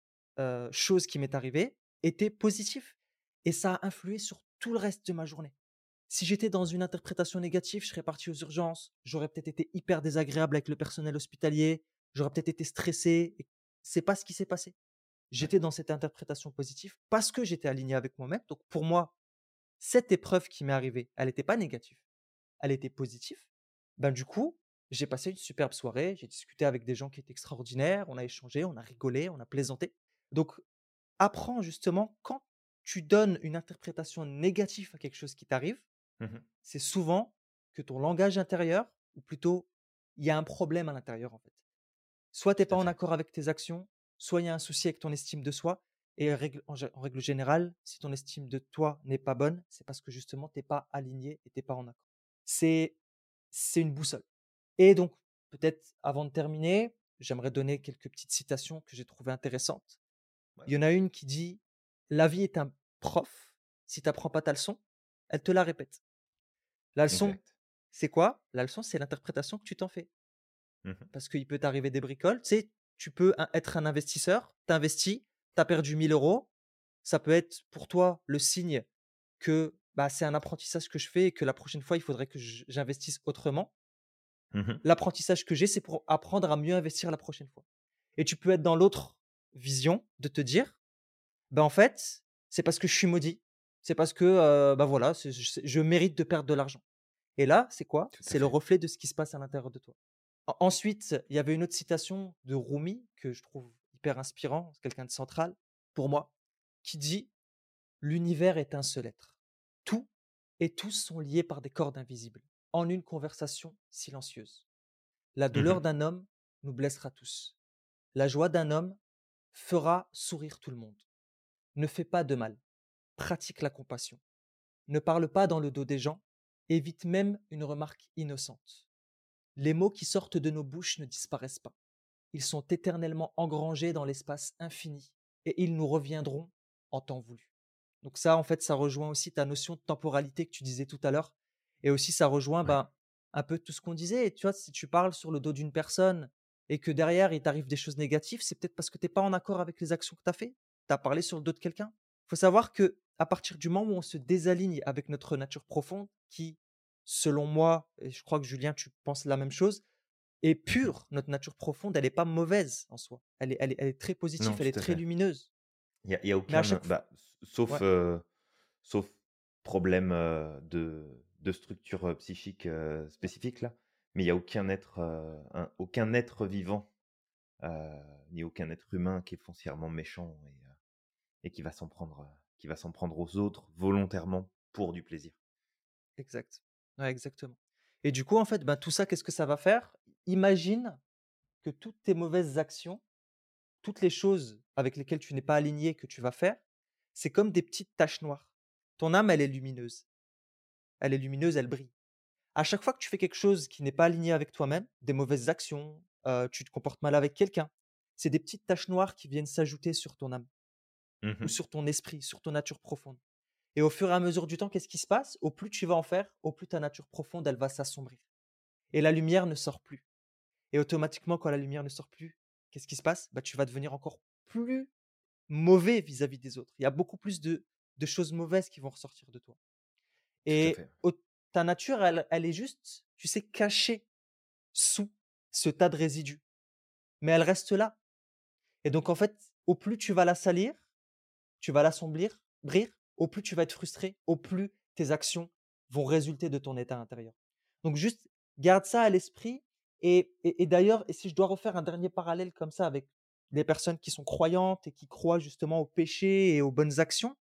chose qui m'est arrivée était positive. Et ça a influé sur tout le reste de ma journée. Si j'étais dans une interprétation négative, je serais parti aux urgences, j'aurais peut-être été hyper désagréable avec le personnel hospitalier, j'aurais peut-être été stressé. C'est pas ce qui s'est passé. J'étais dans cette interprétation positive parce que j'étais aligné avec moi-même. Donc pour moi, cette épreuve qui m'est arrivée, elle n'était pas négative, elle était positive Ben, du coup, j'ai passé une superbe soirée, j'ai discuté avec des gens qui étaient extraordinaires, on a échangé, on a rigolé, on a plaisanté. Donc, apprends justement quand tu donnes une interprétation négative à quelque chose qui t'arrive, Mmh mh. c'est souvent que ton langage intérieur, ou plutôt, il y a un problème à l'intérieur, en fait. Soit tu es Tout pas en accord avec tes actions, soit il y a un souci avec ton estime de soi et en règle générale, si ton estime de toi n'est pas bonne, c'est parce que justement tu es pas aligné et tu es pas en accord. C'est c'est une boussole et donc peut-être avant de terminer, j'aimerais donner quelques petites citations que j'ai trouvées intéressantes. Ouais. Il y en a une qui dit: «La vie est un prof, si tu apprends pas ta leçon, elle te la répète». La leçon, c'est quoi? La leçon, c'est l'interprétation que tu t'en fais. Mmh mh. Parce qu'il peut t'arriver des bricoles. Tu sais, tu peux être un investisseur, tu investis, tu as perdu 1 000 €. Ça peut être pour toi le signe que, bah, c'est un apprentissage que je fais et que la prochaine fois, il faudrait que j'investisse autrement. Mmh mh. L'apprentissage que j'ai, c'est pour apprendre à mieux investir la prochaine fois. Et tu peux être dans l'autre vision de te dire: «Bah, en fait, c'est parce que je suis maudit. C'est parce que, heu, bah, voilà, je mérite de perdre de l'argent». Et là, c'est quoi? C'est le reflet de ce qui se passe à l'intérieur de toi. En ensuite, il y avait une autre citation de Rumi que je trouve hyper inspirant, quelqu'un de central pour moi, qui dit: «L'univers est un seul être. Tout et tous sont liés par des cordes invisibles, en une conversation silencieuse. La Mmh douleur d'un homme nous blessera tous. La joie d'un homme fera sourire tout le monde. Ne fais pas de mal, pratique la compassion. Ne parle pas dans le dos des gens, évite même une remarque innocente. Les mots qui sortent de nos bouches ne disparaissent pas. Ils sont éternellement engrangés dans l'espace infini et ils nous reviendront en temps voulu». Donc ça, en fait, ça rejoint aussi ta notion de temporalité que tu disais tout à l'heure et aussi ça rejoint, Ouais. ben, un peu tout ce qu'on disait. Tu vois, si tu parles sur le dos d'une personne et que derrière il t'arrive des choses négatives, c'est peut-être parce que tu es pas en accord avec les actions que tu as fait? Tu as parlé sur le dos de quelqu'un? Il faut savoir que à partir du moment où on se désaligne avec notre nature profonde qui, selon moi et je crois que Julien, tu penses la même chose, est Mmh mh. pure. Notre nature profonde, elle est pas mauvaise en soi. Elle est elle est elle est très positive, Non, elle est très fait. lumineuse. Il y a y aucun, chaque bah, sauf, ouais. sauf problème, de de structure, psychique, spécifique là, mais il y a aucun être, un aucun être vivant, ni aucun être humain qui est foncièrement méchant et qui va s'en prendre, qui va s'en prendre aux autres volontairement pour du plaisir. Exact. Ouais, exactement. Et du coup, en fait, bah, tout ça, qu'est-ce que ça va faire? Imagine que toutes tes mauvaises actions, toutes les choses avec lesquelles tu n'es pas aligné, que tu vas faire, c'est comme des petites taches noires. Ton âme, elle est lumineuse. Elle est lumineuse, elle brille. À chaque fois que tu fais quelque chose qui n'est pas aligné avec toi-même, des mauvaises actions, heu, tu te comportes mal avec quelqu'un, c'est des petites taches noires qui viennent s'ajouter sur ton âme Mmh ou sur ton esprit, sur ton nature profonde. Et au fur et à mesure du temps, qu'est-ce qui se passe? Au plus tu vas en faire, au plus ta nature profonde, elle va s'assombrir et la lumière ne sort plus. Et automatiquement, quand la lumière ne sort plus, qu'est-ce qui se passe? Bah, tu vas devenir encore plus mauvais vis-à-vis des autres. Il y a beaucoup plus de de choses mauvaises qui vont ressortir de toi. Et au ta nature, elle elle est juste, tu sais, cachée sous ce tas de résidus, mais elle reste là. Et donc en fait, au plus tu vas la salir, tu vas l'assombrir brir, au plus tu vas être frustré, au plus tes actions vont résulter de ton état intérieur. Donc juste garde ça à l'esprit et et et d'ailleurs et si je dois refaire un dernier parallèle comme ça avec des personnes qui sont croyantes et qui croient justement au péché et aux bonnes actions,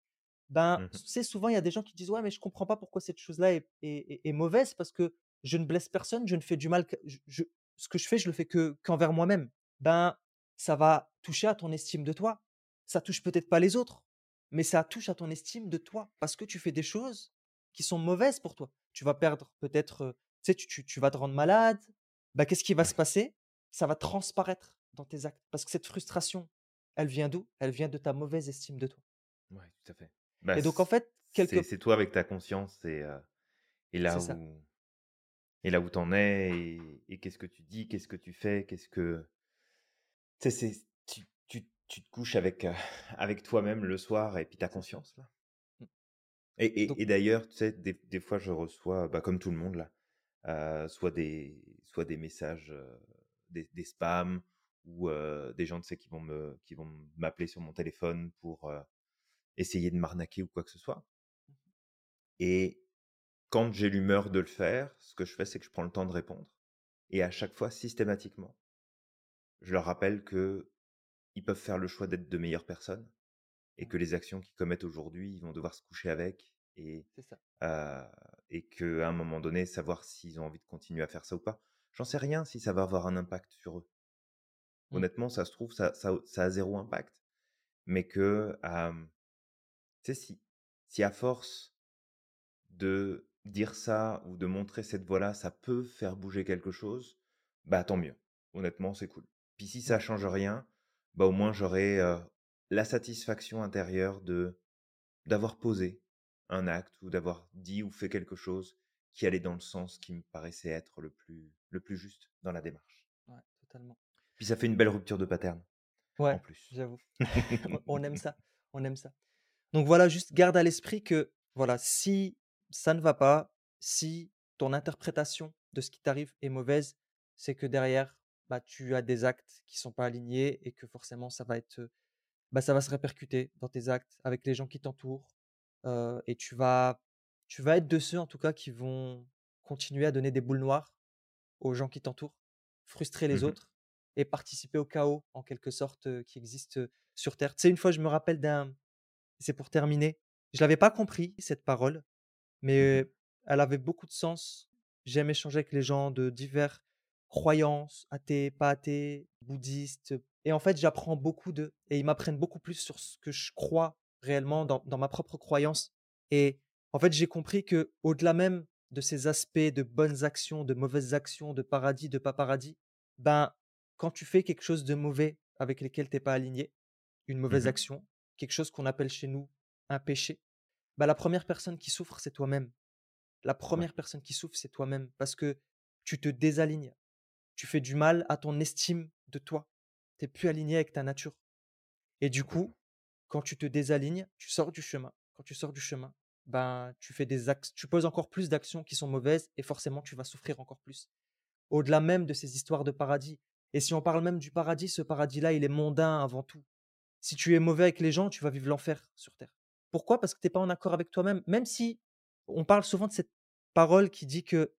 ben, Mmh tu mh. sais, souvent il y a des gens qui disent: «Ouais, mais je comprends pas pourquoi cette chose-là est est est est mauvaise parce que je ne blesse personne, je ne fais du mal que je je ce que je fais, je le fais que qu'envers moi-même». Ben, ça va toucher à ton estime de toi. Ça touche peut-être pas les autres, mais ça touche à ton estime de toi parce que tu fais des choses qui sont mauvaises pour toi. Tu vas perdre peut-être, tu sais, tu vas te rendre malade. Bah, qu'est-ce qui va se passer? Ça va transparaître dans tes actes parce que cette frustration, elle vient d'où? Elle vient de ta mauvaise estime de toi. Ouais, tout à fait. Bah, Et donc en fait, c'est quelque c'est toi avec ta conscience et et là ça. où et là où tu en es et et qu'est-ce que tu dis, qu'est-ce que tu fais, qu'est-ce que tu sais, c'est tu te couches avec, avec toi-même le soir et puis ta conscience là. Mmh. Et et d'ailleurs, tu sais, des des fois, je reçois, bah, comme tout le monde là, soit des soit des messages, des des spams ou des gens, tu sais, qui vont me qui vont m'appeler sur mon téléphone pour, essayer de m'arnaquer ou quoi que ce soit. Mmh mh. Et quand j'ai l'humeur de le faire, ce que je fais, c'est que je prends le temps de répondre et à chaque fois, systématiquement, je leur rappelle qu'ils peuvent faire le choix d'être de meilleures personnes et que les actions qu'ils commettent aujourd'hui, ils vont devoir se coucher avec et, ça. euh, et qu'à un moment donné, savoir s'ils ont envie de continuer à faire ça ou pas. J'en sais rien si ça va avoir un impact sur eux. Mmh. Honnêtement, ça se trouve, ça, ça, ça a zéro impact. Mais que, euh, tu sais, si, si à force de dire ça ou de montrer cette voie-là, ça peut faire bouger quelque chose, bah tant mieux. Honnêtement, c'est cool. Puis si ça Mmh. change rien, bah au moins j'aurai euh, la satisfaction intérieure de d'avoir posé un acte ou d'avoir dit ou fait quelque chose qui allait dans le sens qui me paraissait être le plus le plus juste dans la démarche. Ouais, totalement. Puis ça fait une belle rupture de pattern en Ouais, plus. j'avoue. On on aime ça, on aime ça. Donc voilà, juste garde à l'esprit que, voilà, si ça ne va pas, si ton interprétation de ce qui t'arrive est mauvaise, c'est que derrière, bah, tu as des actes qui sont pas alignés et que forcément ça va être, bah, ça va se répercuter dans tes actes avec les gens qui t'entourent, et tu vas tu vas être de ceux, en tout cas, qui vont continuer à donner des boules noires aux gens qui t'entourent, frustrer les Mmh autres et participer au chaos, en quelque sorte, qui existe, sur terre. Tu sais, une fois, je me rappelle d'un c'est pour terminer, je l'avais pas compris cette parole, Mmh mais elle avait beaucoup de sens. J'aime échanger avec les gens de divers croyances, athées, pas athées, bouddhistes et en fait, j'apprends beaucoup d'eux et ils m'apprennent beaucoup plus sur ce que je crois réellement dans dans ma propre croyance et en fait, j'ai compris que au delà même de ces aspects de bonnes actions, de mauvaises actions, de paradis, de pas paradis, ben, quand tu fais quelque chose de mauvais avec lesquels tu es pas aligné, une mauvaise Mmh action, quelque chose qu'on appelle chez nous un péché, bah, la première personne qui souffre, c'est toi-même. La Ouais, première personne qui souffre, c'est toi-même parce que tu te désalignes. Tu fais du mal à ton estime de toi. Tu es plus aligné avec ta nature. Et du coup, quand tu te désalignes, tu sors du chemin. Quand tu sors du chemin, ben, tu fais des tu poses encore plus d'actions qui sont mauvaises et forcément tu vas souffrir encore plus. Au-delà même de ces histoires de paradis. Et si on parle même du paradis, ce paradis-là, il est mondain avant tout. Si tu es mauvais avec les gens, tu vas vivre l'enfer sur terre. Pourquoi? Parce que tu es pas en accord avec toi-même. Même si on parle souvent de cette parole qui dit que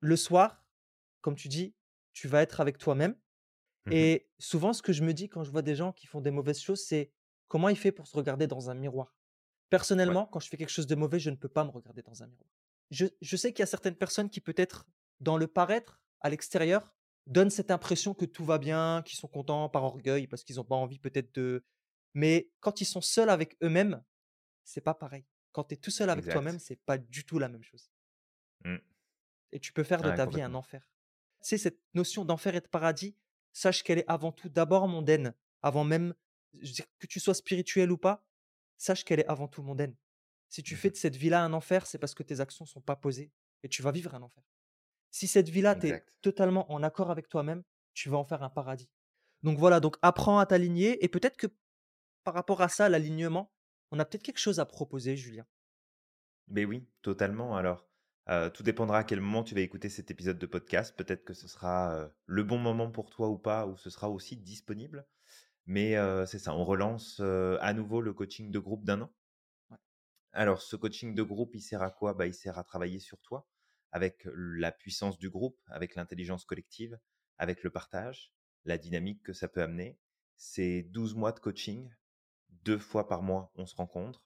le soir, comme tu dis, tu vas être avec toi-même. Mmh Et souvent, ce que je me dis quand je vois des gens qui font des mauvaises choses, c'est comment il fait pour se regarder dans un miroir? Ouais, Personnellement, quand je fais quelque chose de mauvais, je ne peux pas me regarder dans un miroir. Je, je sais qu'il y a certaines personnes qui peut-être, dans le paraître, à l'extérieur, donnent cette impression que tout va bien, qu'ils sont contents par orgueil, parce qu'ils n'ont pas envie peut-être de... Mais quand ils sont seuls avec eux-mêmes, c'est pas pareil. Quand tu es tout seul avec toi-même, c'est pas du tout la même chose. Mmh. Et tu peux faire de Ouais, ta vie un enfer. Sais, cette notion d'enfer et de paradis, sache qu'elle est avant tout d'abord mondaine. Avant même, je veux dire, que tu sois spirituel ou pas, sache qu'elle est avant tout mondaine. Si tu fais Mmh de cette vie-là un enfer, c'est parce que tes actions sont pas posées et tu vas vivre un enfer. Si cette vie-là, tu es totalement en accord avec toi-même, tu vas en faire un paradis. Donc voilà, donc apprends à t'aligner et peut-être que par rapport à ça, l'alignement, on a peut-être quelque chose à proposer, Julien. Mais oui, totalement. Alors, tout dépendra à quel moment tu vas écouter cet épisode de podcast. Peut-être que ce sera, le bon moment pour toi ou pas, ou ce sera aussi disponible. Mais, c'est ça, on relance, à nouveau le coaching de groupe d'un an. Ouais. Alors ce coaching de groupe, il sert à quoi? Bah, il sert à travailler sur toi, avec la puissance du groupe, avec l'intelligence collective, avec le partage, la dynamique que ça peut amener. C'est 12 mois de coaching, 2 fois par mois, on se rencontre.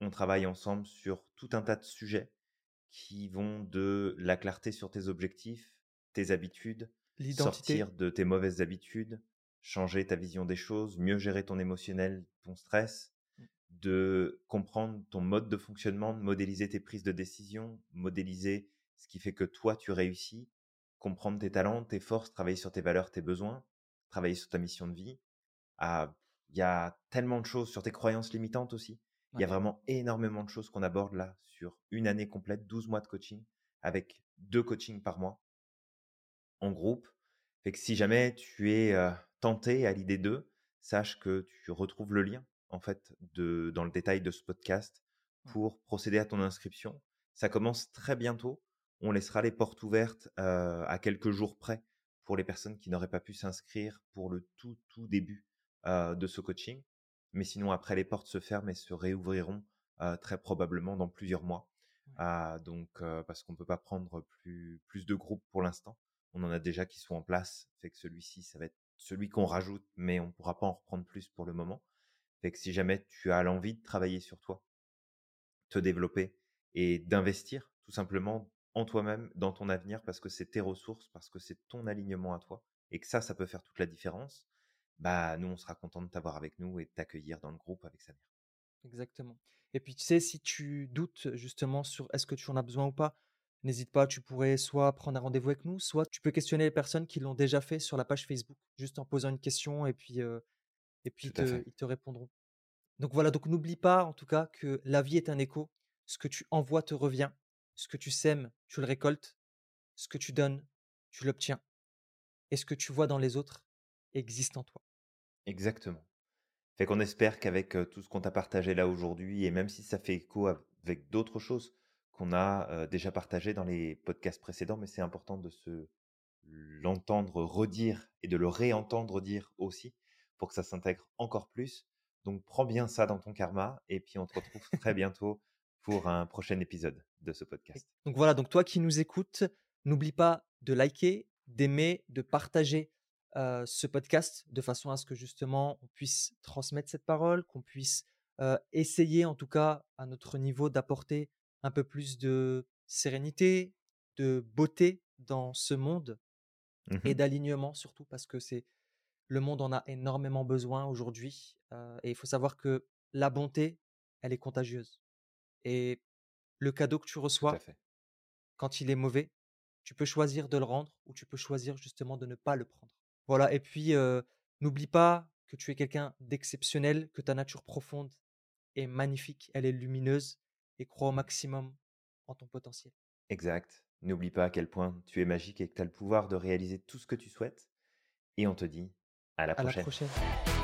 On travaille ensemble sur tout un tas de sujets qui vont de la clarté sur tes objectifs, tes habitudes, sortir de tes mauvaises habitudes, changer ta vision des choses, mieux gérer ton émotionnel, ton stress, mmh, de comprendre ton mode de fonctionnement, de modéliser tes prises de décision, modéliser ce qui fait que toi tu réussis, comprendre tes talents, tes forces, travailler sur tes valeurs, tes besoins, travailler sur ta mission de vie. Ah, il y a tellement de choses sur tes croyances limitantes aussi. Il y a vraiment énormément de choses qu'on aborde là sur une année complète, 12 mois de coaching, avec deux coachings par mois en groupe. Fait que si jamais tu es euh, tenté à l'idée d'eux, sache que tu retrouves le lien en fait de, dans le détail de ce podcast pour procéder à ton inscription. Ça commence très bientôt. On laissera les portes ouvertes euh, à quelques jours près pour les personnes qui n'auraient pas pu s'inscrire pour le tout tout début euh, de ce coaching. Mais sinon après les portes se ferment et se réouvriront euh, très probablement dans plusieurs mois. Ah, donc, heu, parce qu'on peut pas prendre plus plus de groupes pour l'instant. On en a déjà qui sont en place, fait que celui-ci, ça va être celui qu'on rajoute, mais on pourra pas en reprendre plus pour le moment. Fait que si jamais tu as l'envie de travailler sur toi, te développer et d'investir tout simplement en toi-même, dans ton avenir, parce que c'est tes ressources, parce que c'est ton alignement à toi et que ça, ça peut faire toute la différence, bah, nous, on sera content de t'avoir avec nous et de t'accueillir dans le groupe avec Samir. Exactement. Et puis, tu sais, si tu doutes justement sur est-ce que tu en as besoin ou pas, n'hésite pas, tu pourrais soit prendre un rendez-vous avec nous, soit tu peux questionner les personnes qui l'ont déjà fait sur la page Facebook, juste en posant une question et puis, et puis ils te ils te répondront. Donc voilà, donc n'oublie pas en tout cas que la vie est un écho. Ce que tu envoies te revient. Ce que tu sèmes, tu le récoltes. Ce que tu donnes, tu l'obtiens. Et ce que tu vois dans les autres existe en toi. Exactement. Fait qu'on espère qu'avec, tout ce qu'on t'a partagé là aujourd'hui et même si ça fait écho avec d'autres choses qu'on a, déjà partagées dans les podcasts précédents, mais c'est important de se l'entendre redire et de le réentendre dire aussi pour que ça s'intègre encore plus. Donc prends bien ça dans ton karma et puis on te retrouve très bientôt pour un prochain épisode de ce podcast. donc voilà, donc toi qui nous écoutes, n'oublie pas de liker, d'aimer, de partager, heu, ce podcast de façon à ce que justement on puisse transmettre cette parole, qu'on puisse, heu, essayer en tout cas à notre niveau d'apporter un peu plus de sérénité, de beauté dans ce monde et Mmh d'alignement surtout parce que c'est le monde en a énormément besoin aujourd'hui, heu et il faut savoir que la bonté, elle est contagieuse et le cadeau que tu reçois quand il est mauvais, tu peux choisir de le rendre ou tu peux choisir justement de ne pas le prendre. Voilà et puis, n'oublie pas que tu es quelqu'un d'exceptionnel, que ta nature profonde est magnifique, elle est lumineuse et crois au maximum en ton potentiel. Exact. N'oublie pas à quel point tu es magique et que tu as le pouvoir de réaliser tout ce que tu souhaites et on te dit à la À la prochaine. prochaine.